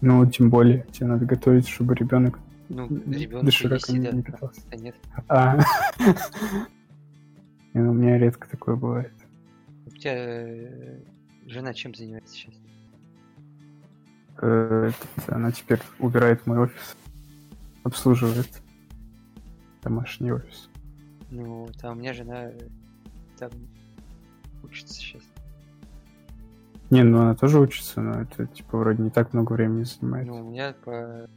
Ну, тем более, тебе надо готовить, чтобы ребенок Ну, ребенок дошираком есть, не да. питался. А нет. А. Не, ну, У меня редко такое бывает. У тебя э, жена чем занимается сейчас? Э, она теперь убирает мой офис, обслуживает домашний офис. Ну, там у меня жена э, там учится сейчас. Не, ну она тоже учится, но это типа вроде не так много времени занимает. Ну, у меня по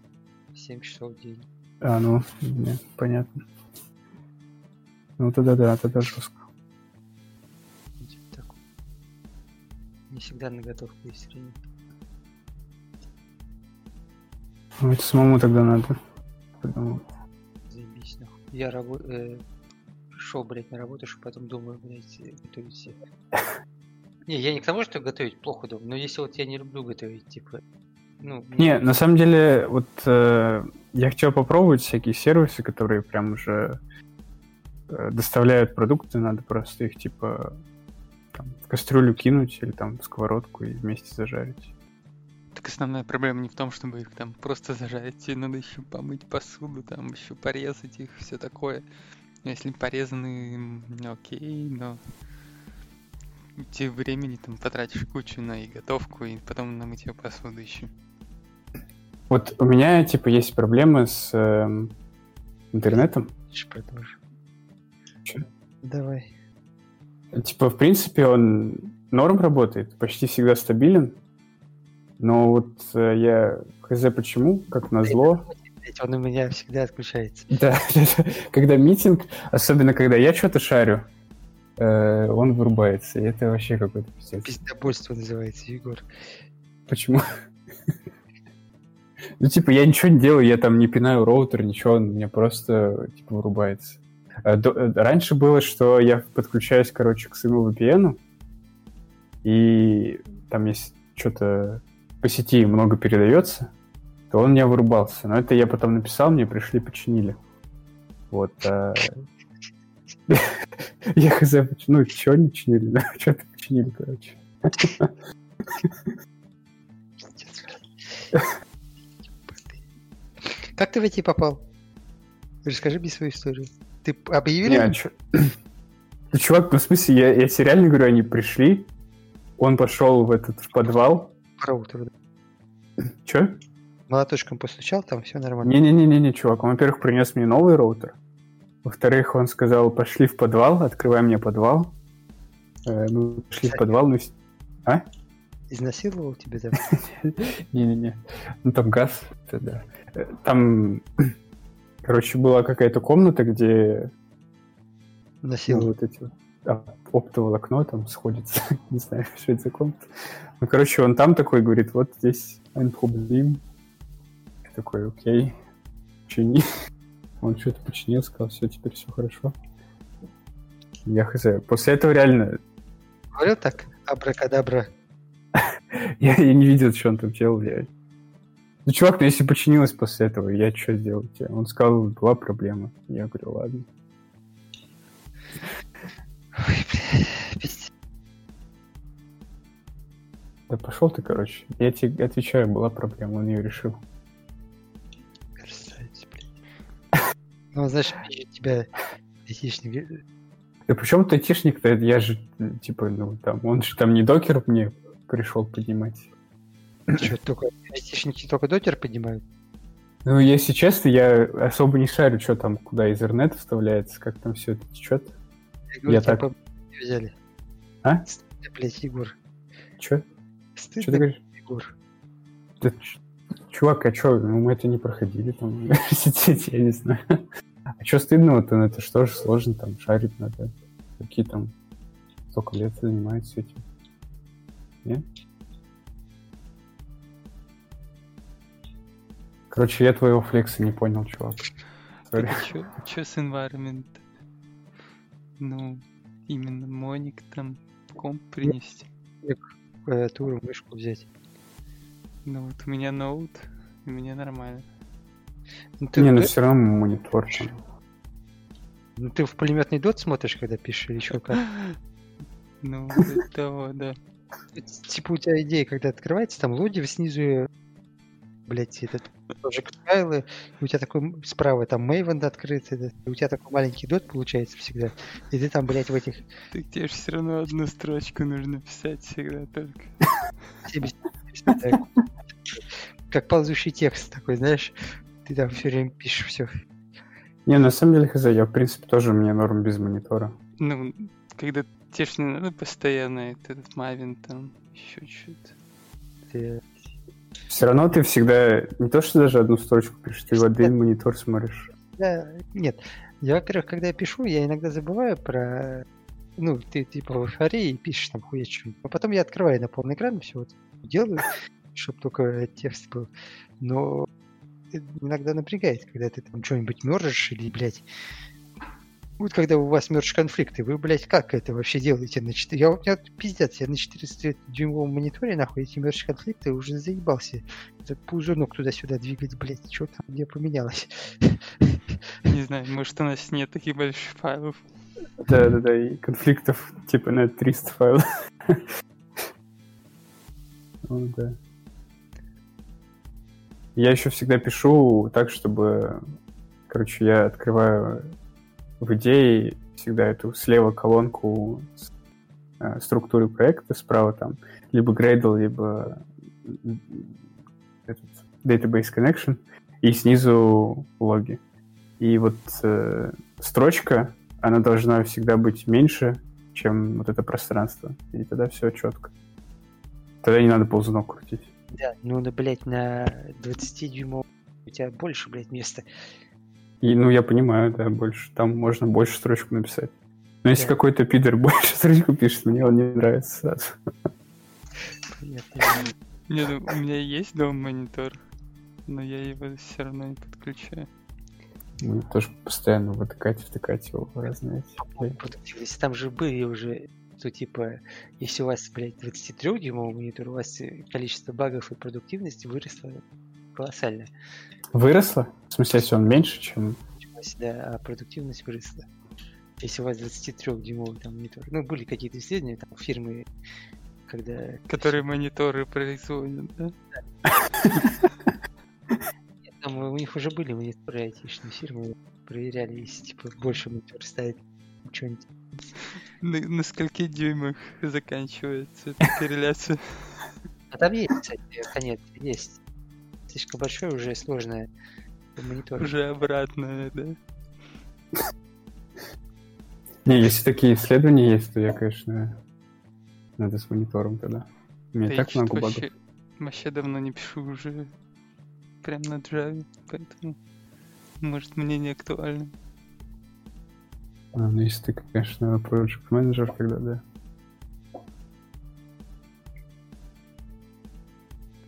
7 часов в день. А, ну, не, понятно. Ну тогда да, тогда жестко. Не всегда на готовку есть время. Ну это самому тогда надо. Подумал. Заебись, нахуй. Я рабо... э, пришел, блядь, на работу, что потом думаю, блядь, э, готовить себе. Не, я не к тому, что готовить плохо дома, но если вот я не люблю готовить, типа, ну... Не, на самом деле, вот э, я хотел попробовать всякие сервисы, которые прям уже э, доставляют продукты, надо просто их типа там, в кастрюлю кинуть или там в сковородку и вместе зажарить. Так основная проблема не в том, чтобы их там просто зажарить, тебе надо еще помыть посуду, там еще порезать их, все такое. Но если порезаны, м, окей, но тебе времени там потратишь кучу на и готовку, и потом на мытье посуды еще. Вот у меня типа есть проблемы с эм, интернетом. Продолжим. Чё? Давай. Типа, в принципе, он норм работает, почти всегда стабилен. Но вот э, я хз почему, как назло. Он у меня всегда отключается. Да, когда митинг, особенно когда я что-то шарю, э, он вырубается. И это вообще какой-то пиздец. Пиздобольство называется, Егор. Почему? Ну, типа, я ничего не делаю, я там не пинаю роутер, ничего, он у меня просто, типа, вырубается. До- э, Раньше было, что я подключаюсь, короче, к своему VPN, и там если что-то по сети много передается, то он меня вырубался. Но это я потом написал, мне пришли, починили. Вот. а, Я хз, ну, что не чинили, что-то починили, короче. Как ты в эти попал? Расскажи мне свою историю. Ты объявили? Не, Ну, чувак, ну, в смысле, я, я тебе реально говорю, они пришли, он пошел в этот в подвал. Роутер, да. Че? Молоточком постучал, там все нормально. Не-не-не-не, чувак, он, во-первых, принес мне новый роутер. Во-вторых, он сказал, пошли в подвал, открывай мне подвал. Э, мы пошли в подвал, ну... А? Изнасиловал тебя там? Не-не-не. Ну, там газ, это да. Э, Там, короче, была какая-то комната, где ну, Насиловал. вот эти а, оптоволокно там сходится. Не знаю, что это за комната. Ну, короче, он там такой говорит, вот здесь ein Problem. Я такой, окей. почини. Он что-то починил, сказал, все, теперь все хорошо. Я хз. После этого реально... Говорил так? Абракадабра. я, я не видел, что он там делал. Я... Ну, чувак, ну если починилось после этого, я что сделать? Он сказал, была проблема. Я говорю, ладно. Ой, бля. Да пошел ты, короче. Я тебе отвечаю, была проблема, он ее решил. Красавец, блядь. Ну, знаешь, тебя айтишник. Да причем ты айтишник-то, я же, типа, ну, там, он же там не докер мне пришел поднимать. Что, только айтишники только дотер поднимают? Ну, если честно, я особо не шарю, что там, куда Ethernet вставляется, как там все это течет. Я, говорю, Я так- взяли. А? Стыдно, блядь, Егор. Че? Что ты Стыдно, говоришь? Егор. Да, чувак, а что, ну, мы это не проходили там в университете, я не знаю. А что стыдного-то, ну, это что же сложно, там, шарить надо. Какие там столько лет занимаются этим. Нет? Короче, я твоего флекса не понял, чувак. Что с environment? Ну, именно моник там, комп принести. Клавиатуру, мышку взять. Ну вот у меня ноут, и мне нормально. Ну, ты, Не, ну в- все равно монитор ну, ты в пулеметный дот смотришь, когда пишешь, или что, как? Ну, того, да. Типа у тебя идея, когда открывается, там лоди снизу, блять, этот тоже файлы, и у тебя такой справа там Maven открыт, и у тебя такой маленький дот получается всегда, и ты там, блять, в этих Так тебе же все равно одну строчку нужно писать всегда только. 70 так, как ползущий текст такой, знаешь, ты там все время пишешь все. Не, на самом деле, хз, я, в принципе, тоже мне норм без монитора. Ну, когда тебе ж не надо постоянно этот Мавин там, еще что-то. Все равно ты всегда не то, что даже одну строчку пишешь, ты в один монитор смотришь. Да, нет. Я, во-первых, когда я пишу, я иногда забываю про... Ну, ты типа в эйфории и пишешь там хуя что-нибудь. А потом я открываю на полный экран, все вот делаю, чтобы только текст был. Но иногда напрягает, когда ты там что-нибудь мержишь или, блядь, вот когда у вас мерж конфликты, вы, блядь, как это вообще делаете? На 4... Я, у меня пиздец, я на 400-дюймовом мониторе, нахуй, эти мерж конфликты уже заебался. Этот пузырек туда-сюда двигать, блядь, что там где поменялось? Не знаю, может у нас нет таких больших файлов. Да-да-да, и конфликтов типа на 300 файлов. Ну да. Я еще всегда пишу так, чтобы... Короче, я открываю в идее всегда эту слева колонку с э, структуры проекта, справа там либо Gradle, либо этот Database Connection, и снизу логи. И вот э, строчка, она должна всегда быть меньше, чем вот это пространство. И тогда все четко. Тогда не надо ползунок крутить. Да, ну, на, блядь, на 20 дюймов у тебя больше, блядь, места. И, ну, я понимаю, да, больше. Там можно больше строчку написать. Но если Да. какой-то пидор больше строчку пишет, мне он не нравится сразу. Понятно. Не, ну, у меня есть дом монитор, но я его все равно не подключаю. Мы тоже постоянно втыкать, втыкать его в разные. Продуктивность. Там же были уже, что типа, если у вас, блядь, 23-дюймовый монитор, у вас количество багов и продуктивности выросло колоссально. Выросло? В смысле, если он меньше, чем... Да, а продуктивность выросла. Если у вас 23-дюймовый там монитор. Ну, были какие-то исследования, там, фирмы, когда... Которые мониторы производят, да? Нет, Там у них уже были мониторы айтишные фирмы, проверяли, если, типа, больше монитор ставить, что-нибудь. На, на скольких дюймах заканчивается эта корреляция? А там есть, кстати, конец, есть. Слишком большой уже сложная монитор. Уже обратно, да? Не, если такие исследования есть, то я, конечно, надо с монитором тогда. У меня Да так много багов. вообще, вообще давно не пишу уже прям на Java, поэтому может мне не актуально. А, ну если ты, конечно, project менеджер, тогда да.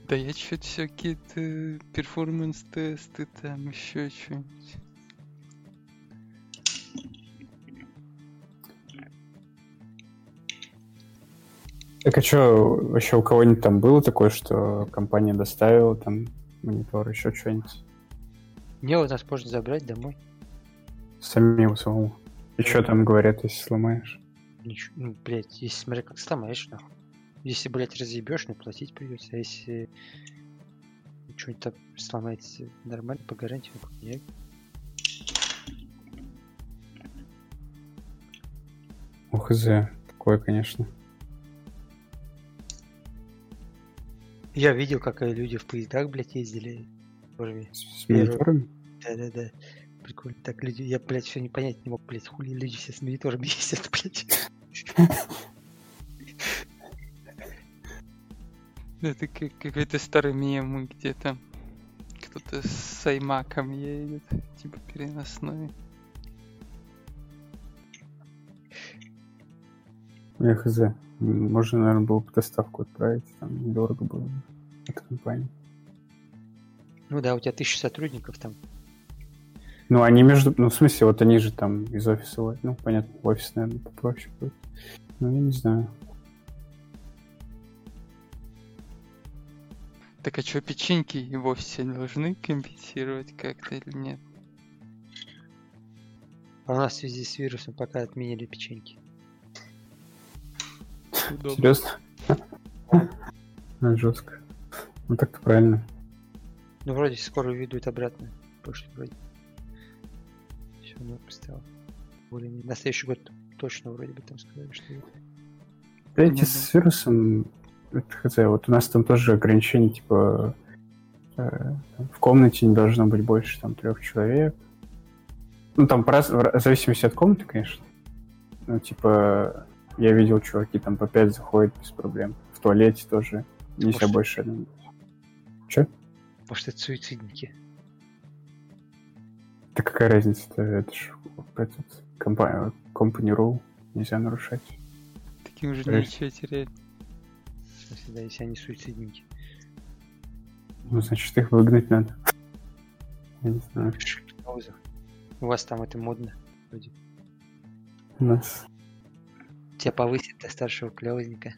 Да я что-то всякие то перформанс-тесты, там еще что-нибудь. Так а что, вообще у кого-нибудь там было такое, что компания доставила там монитор, еще что-нибудь? Не, вот нас можно забрать домой. Самому самому. И что там говорят, если сломаешь? Ничего, ну, блядь, если смотря как сломаешь, нахуй. Если, блядь, разъебешь, ну платить придется. А если что-нибудь там сломается нормально по гарантии, нет. Ух, хз, такое, конечно. Я видел, как люди в поездах, блядь, ездили. С, с мониторами? Да-да-да. Прикольно. Так люди, я, блядь, все не понять не мог, блядь, хули люди все с мониторами ездят, блядь. Это как какой-то старый мем, где там кто-то с аймаком едет, типа переносной. Я хз. Можно, наверное, было бы доставку отправить, там недорого было бы от компании. Ну да, у тебя тысяча сотрудников там. Ну, они между... Ну, в смысле, вот они же там из офиса... Ну, понятно, офис, наверное, попроще будет. Ну, я не знаю. Так а что, печеньки и в офисе должны компенсировать как-то или нет? А у нас в связи с вирусом пока отменили печеньки. Удобно. Серьезно? Ну, жестко. Ну, так-то правильно. Ну, вроде скоро ведут обратно. Пошли вроде. Все, ну, стало. Более на следующий год точно вроде бы там сказали, что эти Ну с вирусом, хз, вот у нас там тоже ограничения, типа, э, в комнате не должно быть больше там трех человек. Ну, там раз- в зависимости от комнаты, конечно. Ну, типа, я видел, чуваки там по пять заходят без проблем. В туалете тоже нельзя Может, больше. Че? Может, это суицидники. Да какая разница-то? Это ж этот компания, company rule нельзя нарушать. Таким же То есть- нечего терять. В смысле, да, если они суицидники. Ну, значит, их выгнать надо. Я не знаю. У вас там это модно. Вроде. У нас Тебя повысят до старшего клеузника.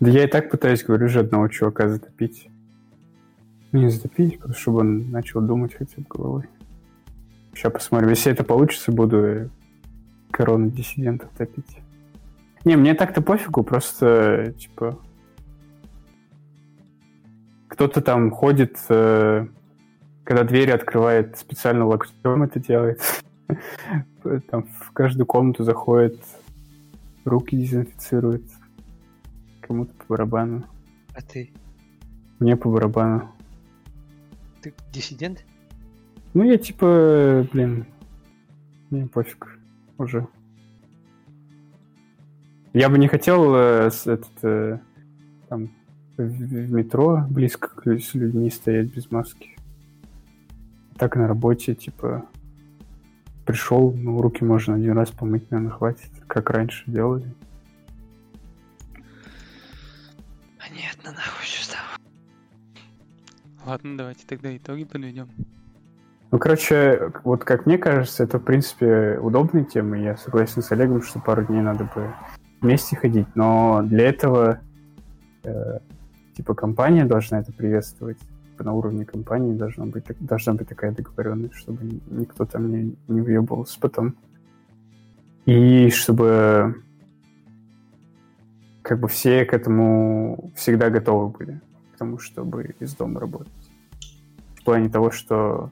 Да я и так пытаюсь, говорю же, одного чувака затопить. Ну, не затопить, просто чтобы он начал думать хотя бы головой. Сейчас посмотрим. Если это получится, буду э, корону диссидентов топить. Не, мне так-то пофигу, просто, типа... Кто-то там ходит, э, когда двери открывает, специально локтем это делает. Там в каждую комнату заходит, руки дезинфицирует. Кому-то по барабану. А ты? Мне по барабану. Ты диссидент? Ну, я типа, блин, мне пофиг уже. Я бы не хотел э, этот, э, там, в, в метро близко к с людьми стоять без маски. Так на работе, типа, пришел, ну, руки можно один раз помыть, наверное, хватит, как раньше делали. Понятно, нахуй стало. Ладно, давайте тогда итоги подведем. Ну, короче, вот как мне кажется, это, в принципе, удобная тема. Я согласен с Олегом, что пару дней надо бы вместе ходить. Но для этого, э, типа, компания должна это приветствовать. Типа, На уровне компании должна быть, должна быть такая договоренность, чтобы ни- никто там не, не въебывался потом. И чтобы как бы все к этому всегда готовы были, к тому, чтобы из дома работать. В плане того, что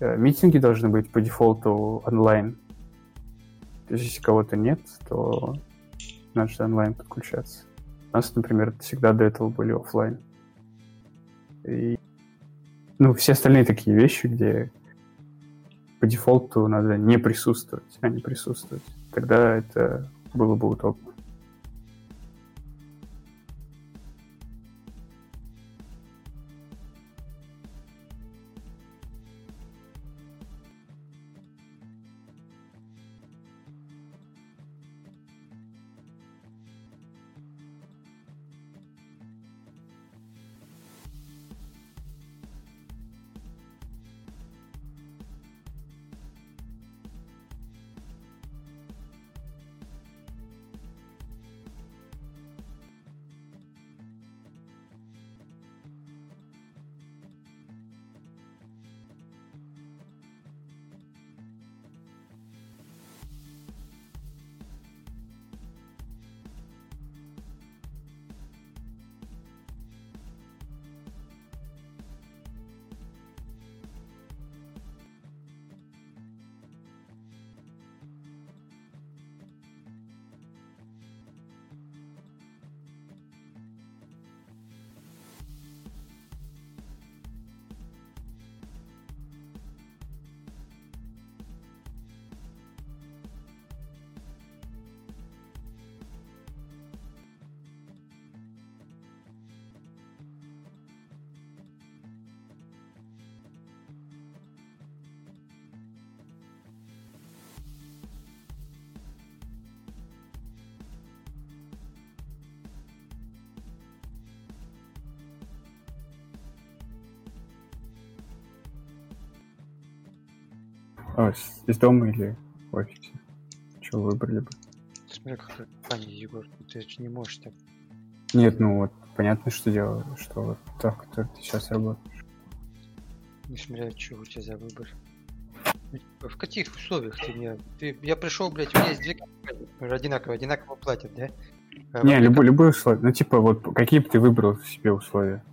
э, митинги должны быть по дефолту онлайн. То есть, если кого-то нет, то надо же онлайн подключаться. У нас, например, всегда до этого были оффлайн. И, ну, все остальные такие вещи, где по дефолту надо не присутствовать, а не присутствовать. Тогда это было бы удобно. С- из дома или в офисе? Что выбрали бы? Смотри, какая компания, Егор. Ты же не можешь так. Нет, ну вот понятно, что дело, что вот так, который ты сейчас работаешь. Несмотря что у тебя за выбор. В каких условиях ты мне... Ты... Я пришел, блядь, у меня есть две компании, одинаково, одинаково платят, да? А в Не, любой, любые условия. Ну, типа, вот какие бы ты выбрал себе условия?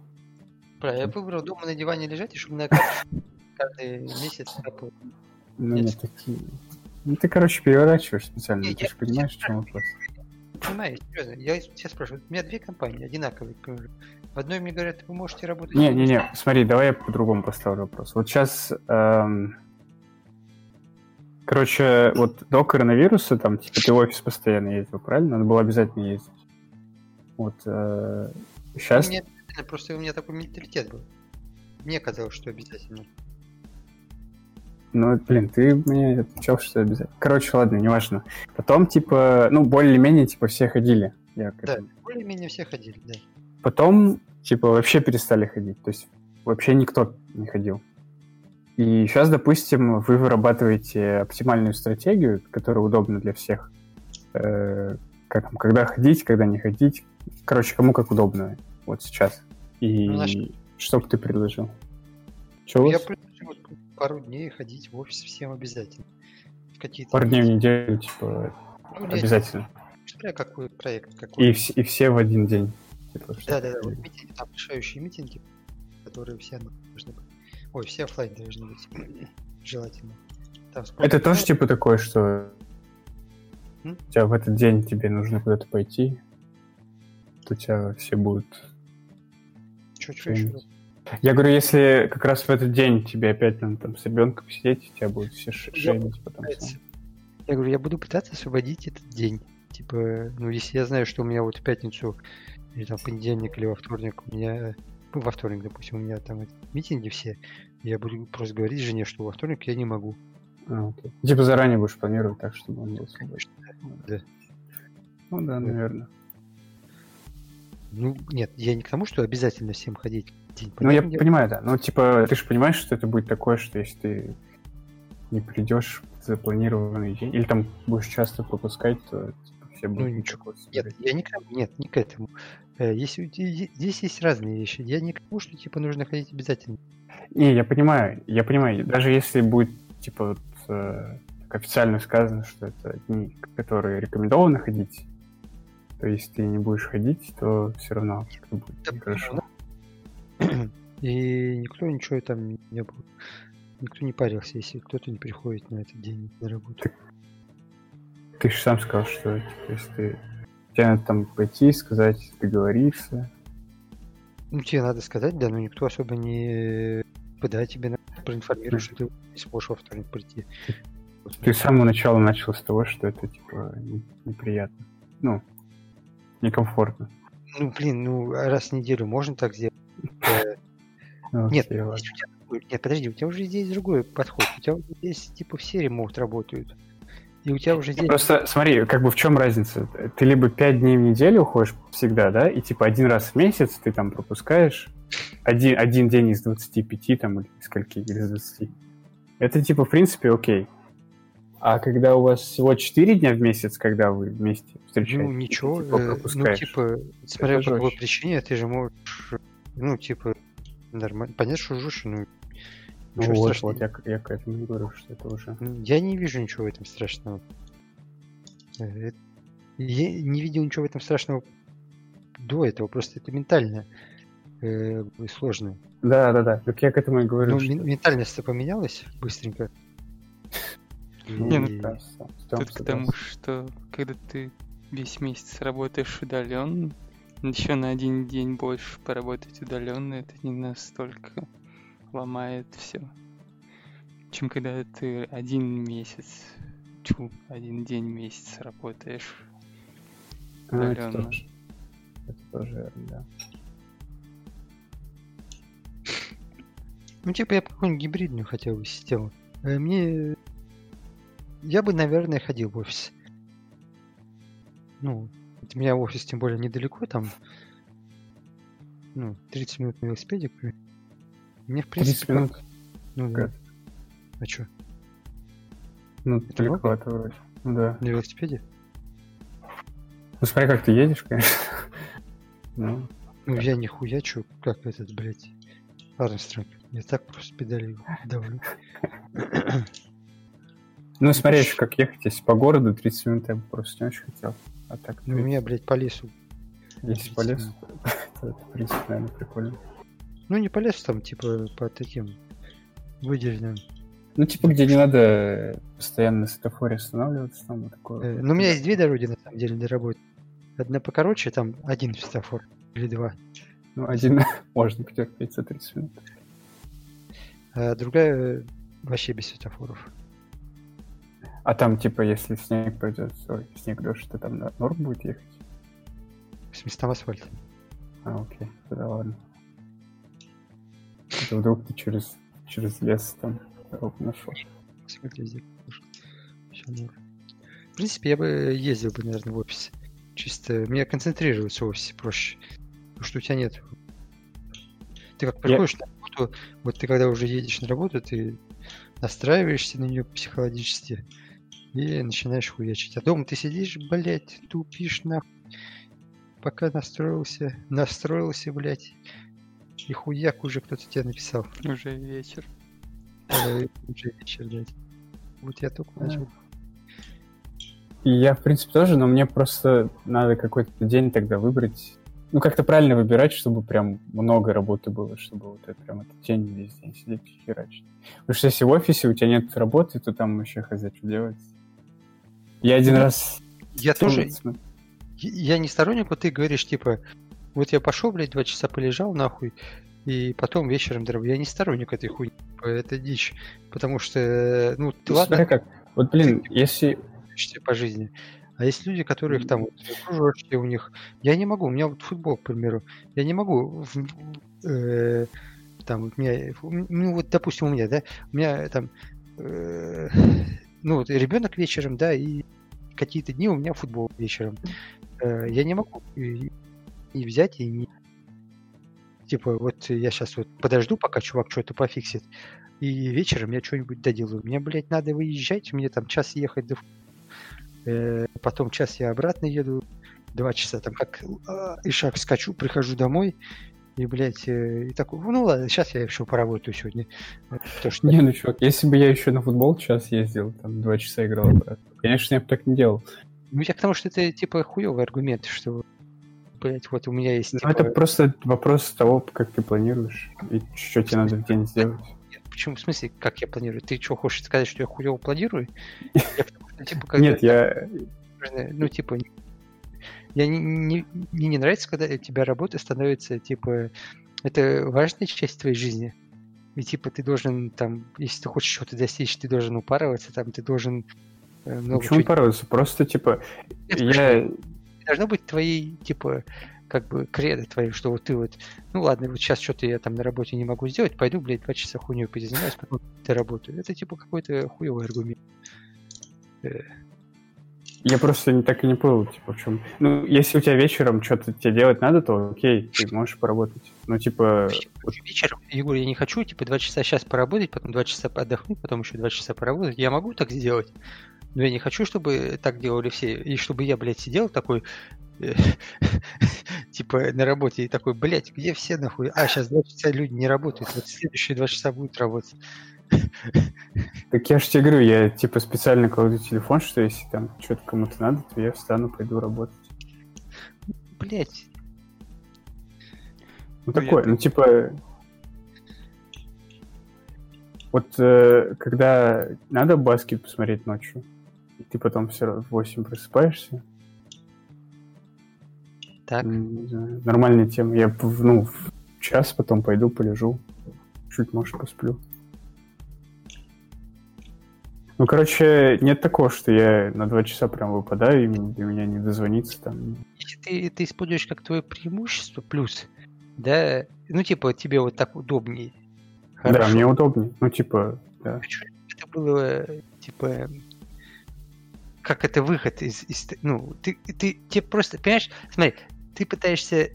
Правильно, я выбрал дома на диване лежать, и чтобы на каждый месяц. Ну, Нет. не такие. Ну, ты, короче, переворачиваешь специально, Не, ты я- же понимаешь, в чем вопрос. Понимаю, серьезно, я тебя спрашиваю, у меня две компании одинаковые. В одной мне говорят, вы можете работать... Не-не-не, смотри, давай я по-другому поставлю вопрос. Вот сейчас, короче, вот до коронавируса, там, типа, ты в офис постоянно ездил, правильно? Надо было обязательно ездить. Вот сейчас... Мне обязательно, просто у меня такой менталитет был. Мне казалось, что обязательно. Ну, блин, ты мне отвечал, что обязательно. Короче, ладно, неважно. Потом, типа, ну, более-менее, типа, все ходили. Я Да, более-менее все ходили, да. Потом, типа, вообще перестали ходить. То есть вообще никто не ходил. И сейчас, допустим, вы вырабатываете оптимальную стратегию, которая удобна для всех. Э, как, там, когда ходить, когда не ходить. Короче, кому как удобно. Вот сейчас. И Ну, наш- что бы ты предложил? У Я предложил пару дней ходить в офис всем обязательно. В какие-то... Пару дней в неделю, типа, Ну, обязательно. Смотря какой проект, какой. И, и все в один день. Типа, Да, да, да. Вот митинги, там решающие митинги, которые все должны быть. Ой, все оффлайн должны быть. Желательно. Там спорт- Это тоже типа такое, что М? у тебя в этот день тебе нужно куда-то пойти, то у тебя все будут... Чё, чё еще раз? Я говорю, если как раз в этот день тебе опять надо там с ребенком сидеть, тебя будут все шеймить потом. Я говорю, я буду пытаться освободить этот день. Типа, ну, если я знаю, что у меня вот в пятницу, или там в понедельник, или во вторник у меня, ну, во вторник, допустим, у меня там митинги все, я буду просто говорить жене, что во вторник я не могу. А, окей. Типа заранее будешь планировать так, чтобы он был свободен. Да. Ну да, наверное. Ну, нет, я не к тому, что обязательно всем ходить день. Ну, я понимаю, да. Ну, типа, ты же понимаешь, что это будет такое, что если ты не придешь в запланированный день, или там будешь часто пропускать, то типа, все будут ничего. такое Нет, я не к нет, не к этому. Э, тебя е- здесь есть разные вещи. Я не к тому, что типа нужно ходить обязательно. Не, я понимаю, я понимаю. Даже если будет, типа, вот, э, официально сказано, что это дни, которые рекомендовано ходить, то если ты не будешь ходить, то все равно будет Да, нехорошо. И никто ничего там не было. Никто не парился, если кто-то не приходит на этот день на работу. Ты же сам сказал, что если ты тебе надо там пойти, сказать, договориться. Ну, тебе надо сказать, да, но никто особо не подать тебе, надо проинформировать, что ты не сможешь во вторник прийти. Ты с самого начала начал с того, что это типа не- неприятно. Ну, некомфортно. Ну, блин, ну, раз в неделю можно так сделать. Э, Ну, Нет, у тебя нет, подожди, у тебя уже здесь другой подход. У тебя здесь, типа, все ремоут работают. И у тебя уже здесь... Просто смотри, как бы в чем разница? Ты либо 5 дней в неделю уходишь всегда, да, и типа один раз в месяц ты там пропускаешь один, один день из 25 там, или скольки, или из 20. Это типа, в принципе, окей. А когда у вас всего 4 дня в месяц, когда вы вместе встречаетесь, Ну, и ты, ничего, типа, э, ну, пропускаешь. типа, смотря по какой причине, ты же можешь, ну, типа, нормально, понятно, что жестче, ну, Ну ничего вот, страшного. вот я, я к этому говорю, что это уже... Я не вижу ничего в этом страшного. Э, э, Я не видел ничего в этом страшного до этого, просто это ментально э, сложно. Да, да, да. Так я к этому и говорю, Ну, что... мен- ментальность-то поменялась быстренько. Не, ну, Тут к тому, что когда ты весь месяц работаешь удаленно, еще на один день больше поработать удаленно, это не настолько ломает все. Чем когда ты один месяц, тьфу, один день месяц работаешь. А, это удаленно. тоже. Это тоже верно, да. Ну, типа, я бы какую-нибудь гибридную хотел бы систему. Э, Мне... Я бы, наверное, ходил в офис. Ну, от меня офис тем более недалеко, там... Ну, 30 минут на велосипеде. Мне, в 30 принципе... как- минут. Ну, да. Как? А чё? Ну, Это много? далековато вроде. Ну Да. На велосипеде? Ну, смотри, как ты едешь, конечно. Ну, Ну, я не хуячу, как этот, блядь, Армстронг. Я так просто педали давлю. ну смотри, еще как ехать. Если по городу 30 минут я бы просто не очень хотел. А так, Ну, у меня, блядь, по лесу. если по лесу, то это, в принципе, наверное, прикольно. Ну, не по лесу, там, типа, по таким выделенным. Ну, типа, где не надо постоянно на светофоре останавливаться, там вот такое. Э, Ну, у меня есть две дороги, на самом деле, для работы. Одна покороче, там один светофор. Или два. Ну, один можно потерпеть за 30 минут. А другая вообще без светофоров. А там, типа, если снег пойдет, ой, снег дождь, то там на норм будет ехать? В смысле, там асфальт. А, окей, тогда ладно. Это вдруг ты через, через лес там дорогу нашел. Всё норм. В принципе, я бы ездил бы, наверное, в офис. Чисто мне концентрироваться в офисе проще. Потому что у тебя нет. Ты как приходишь на работу, вот ты когда уже едешь на работу, ты настраиваешься на нее психологически и начинаешь хуячить. А дома ты сидишь, блядь, тупишь нахуй. Пока настроился, настроился, блядь. И хуяк уже кто-то тебе написал. Уже вечер. Уже вечер, блядь. Вот я только начал. И я, в принципе, тоже, но мне просто надо какой-то день тогда выбрать. Ну, как-то правильно выбирать, чтобы прям много работы было, чтобы вот это прям этот день весь день сидеть и херачить. Потому что если в офисе у тебя нет работы, то там вообще хз что делать. Я один Ну, раз... Я тоже, Я не сторонник, вот ты говоришь, типа, вот я пошел, блядь, два часа полежал, нахуй, и потом вечером дорогу. Я не сторонник этой хуйни, типа, это дичь. Потому что, ну, ты Ну, ладно, как. Вот, блин, если... по жизни. А есть люди, которых там вот, кружочки у них. Я не могу, у меня вот футбол, к примеру. Я не могу э, там у меня, ну вот допустим у меня, да, у меня там, э, ну вот ребенок вечером, да, и какие-то дни у меня футбол вечером. Э, я не могу и, взять и не типа вот я сейчас вот подожду, пока чувак что-то пофиксит, и вечером я что-нибудь доделаю. Мне, блядь, надо выезжать, мне там час ехать до Э, потом час я обратно еду, два часа там как а, и шаг скачу, прихожу домой, и, блядь, э, и такой, ну ладно, сейчас я еще поработаю сегодня. Потому что Не, ну, чувак, если бы я еще на футбол час ездил, там, два часа играл, конечно, я бы так не делал. Ну, я к тому, что это, типа, хуевый аргумент, что, блядь, вот у меня есть, Ну, типа... это просто вопрос того, как ты планируешь и что тебе надо в день сделать. Почему, в смысле, как я планирую? Ты что, хочешь сказать, что я хуево планирую? Типа, Нет, я... ну, типа, я не, не, мне не нравится, когда у тебя работа становится, типа, это важная часть твоей жизни. И, типа, ты должен, там, если ты хочешь чего-то достичь, ты должен упарываться, там, ты должен э, много Почему чего порваться? Просто, типа, делать. я... Должно быть твоей, типа, как бы, кредо твоим, что вот ты вот, ну ладно, вот сейчас что-то я там на работе не могу сделать, пойду, блядь, два часа хуйней позанимаюсь, потом ты работаю. Это, типа, какой-то хуевый аргумент. Я просто так и не понял, типа, в чем... Ну, если у тебя вечером что-то тебе делать надо, то окей, ты можешь поработать. Ну, типа, вот вечером, Егор, я не хочу, типа, два часа сейчас поработать, потом два часа отдохнуть, потом еще два часа поработать. Я могу так сделать, но я не хочу, чтобы так делали все. И чтобы я, блядь, сидел такой, э, типа, на работе и такой, блядь, где все нахуй? А, сейчас два часа люди не работают, вот следующие два часа будут работать. Так я же тебе говорю, я типа специально кладу телефон, что если там что-то кому-то надо, то я встану, пойду работать. Блядь, Ну Ну, такое, ну типа... Вот э, когда надо баскет посмотреть ночью, и ты потом все равно в 8 просыпаешься, так. м, не знаю, нормальная тема. Я ну, в час потом пойду полежу, чуть, может, посплю. Ну, короче, нет такого, что я на два часа прям выпадаю, и до меня не дозвониться там. Если ты это используешь как твое преимущество, плюс, да, ну, типа, тебе вот так удобнее. Да, Хорошо. мне удобнее. Ну, типа, да. Чтобы это было, типа, как это выход из, из- ну, ты, ты, тебе просто, понимаешь, смотри, ты пытаешься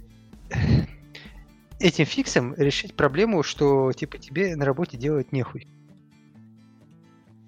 этим фиксом решить проблему, что, типа, тебе на работе делать нехуй.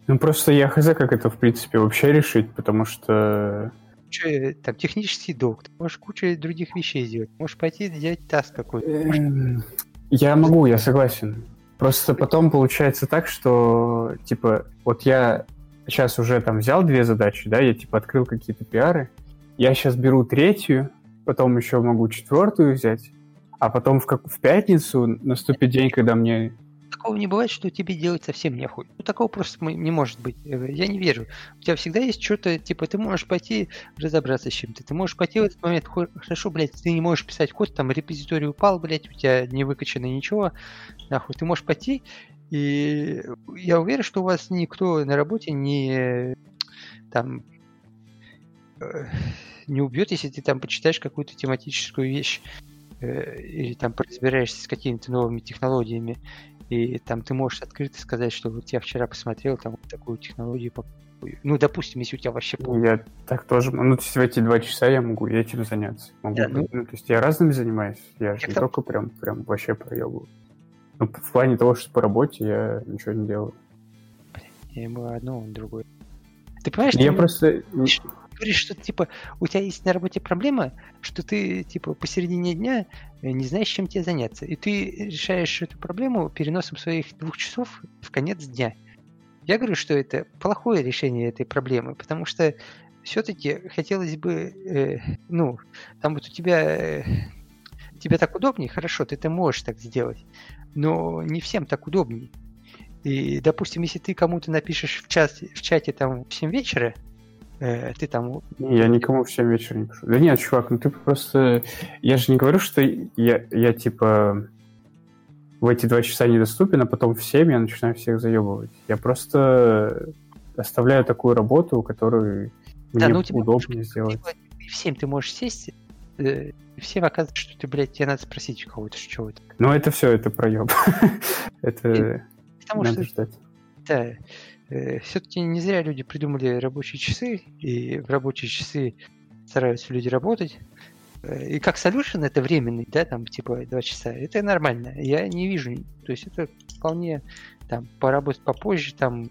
Ну, просто я хз, как это, в принципе, вообще решить, потому что... Куча, там, технический долг, ты можешь кучу других вещей сделать. Можешь пойти сделать таск какой-то. Эм, Я могу, я согласен. Просто потом получается так, что, типа, вот я сейчас уже там взял две задачи, да, я, типа, открыл какие-то пиары, я сейчас беру третью, потом еще могу четвертую взять, а потом в, как, в пятницу наступит день, когда мне Такого не бывает, что тебе делать совсем нехуй. Ну, такого просто не может быть. Э, Я не верю. У тебя всегда есть что-то, типа, ты можешь пойти разобраться с чем-то. Ты можешь пойти в этот момент, хо- хорошо, блядь, ты не можешь писать код, там репозиторий упал, блядь, у тебя не выкачано ничего, нахуй. Ты можешь пойти, и я уверен, что у вас никто на работе не там э, не убьет, если ты там почитаешь какую-то тематическую вещь э, или там разбираешься с какими-то новыми технологиями, и там ты можешь открыто сказать, что вот я вчера посмотрел там вот такую технологию, ну, допустим, если у тебя вообще пол- Я так тоже... Ну, то есть в эти два часа я могу этим заняться. Могу. Да, ну- ну... то есть я разными занимаюсь. Я же Я не там- только прям, прям вообще проебываю. Ну, в плане того, что по работе я ничего не делаю. я ему одно, он другое. Ты понимаешь, Я ты просто... говоришь, что типа у тебя есть на работе проблема, что ты типа посередине дня э, не знаешь, чем тебе заняться, и ты решаешь эту проблему переносом своих двух часов в конец дня. Я говорю, что это плохое решение этой проблемы, потому что все-таки хотелось бы, э, ну, там вот у тебя, э, тебе так удобнее, хорошо, ты это можешь так сделать, но не всем так удобнее. И, допустим, если ты кому-то напишешь в, час, в чате там в 7 вечера, э, ты там Я никому в 7 вечера не пишу. Да нет, чувак, ну ты просто... Я же не говорю, что я, я типа в эти два часа недоступен, а потом в 7 я начинаю всех заебывать. Я просто оставляю такую работу, которую Да, мне ну, удобнее сделать. В 7 ты можешь сесть, э, и всем оказывается, что ты, блядь, тебе надо спросить у кого-то, что это. Но это все, это проеб. это Потому надо что, ждать. да, все-таки не зря люди придумали рабочие часы, и в рабочие часы стараются люди работать. Э, И как solution это временный, да, там, типа, два часа, это нормально. Я не вижу, то есть это вполне, там, поработать попозже, там,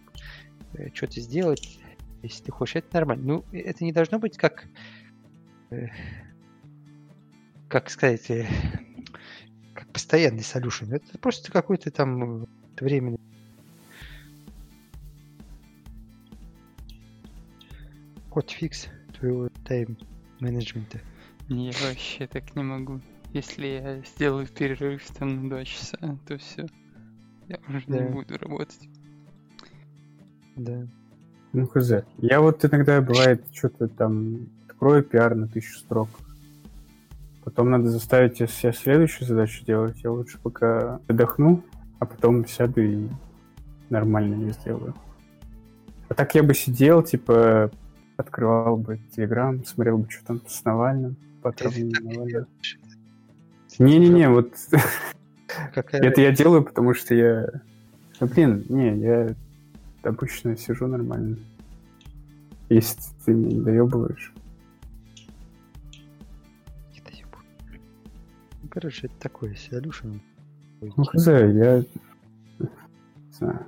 э, что-то сделать, если ты хочешь, это нормально. Ну, это не должно быть как, э, как сказать, э, как постоянный solution. Это просто какой-то там э, временный. Фикс твоего тайм-менеджмента. Я вообще так не могу. Если я сделаю перерыв там на два часа, то все. Я уже Да. не буду работать. Да. Ну, хз. Я вот иногда, бывает, что-то там открою пиар на тысячу строк. Потом надо заставить себя следующую задачу делать. Я лучше пока отдохну, а потом сяду и нормально ее сделаю. А так я бы сидел, типа, открывал бы Телеграм, смотрел бы, что там с Навальным, по Ты так отравлению не Навального. делаешь. Не-не-не, вот Какая это я делаю, потому что я... Ну, блин, не, я обычно сижу нормально. Если ты меня не доебываешь. Не. Ну, короче, это такое solution. Ну, хз, я... Не знаю.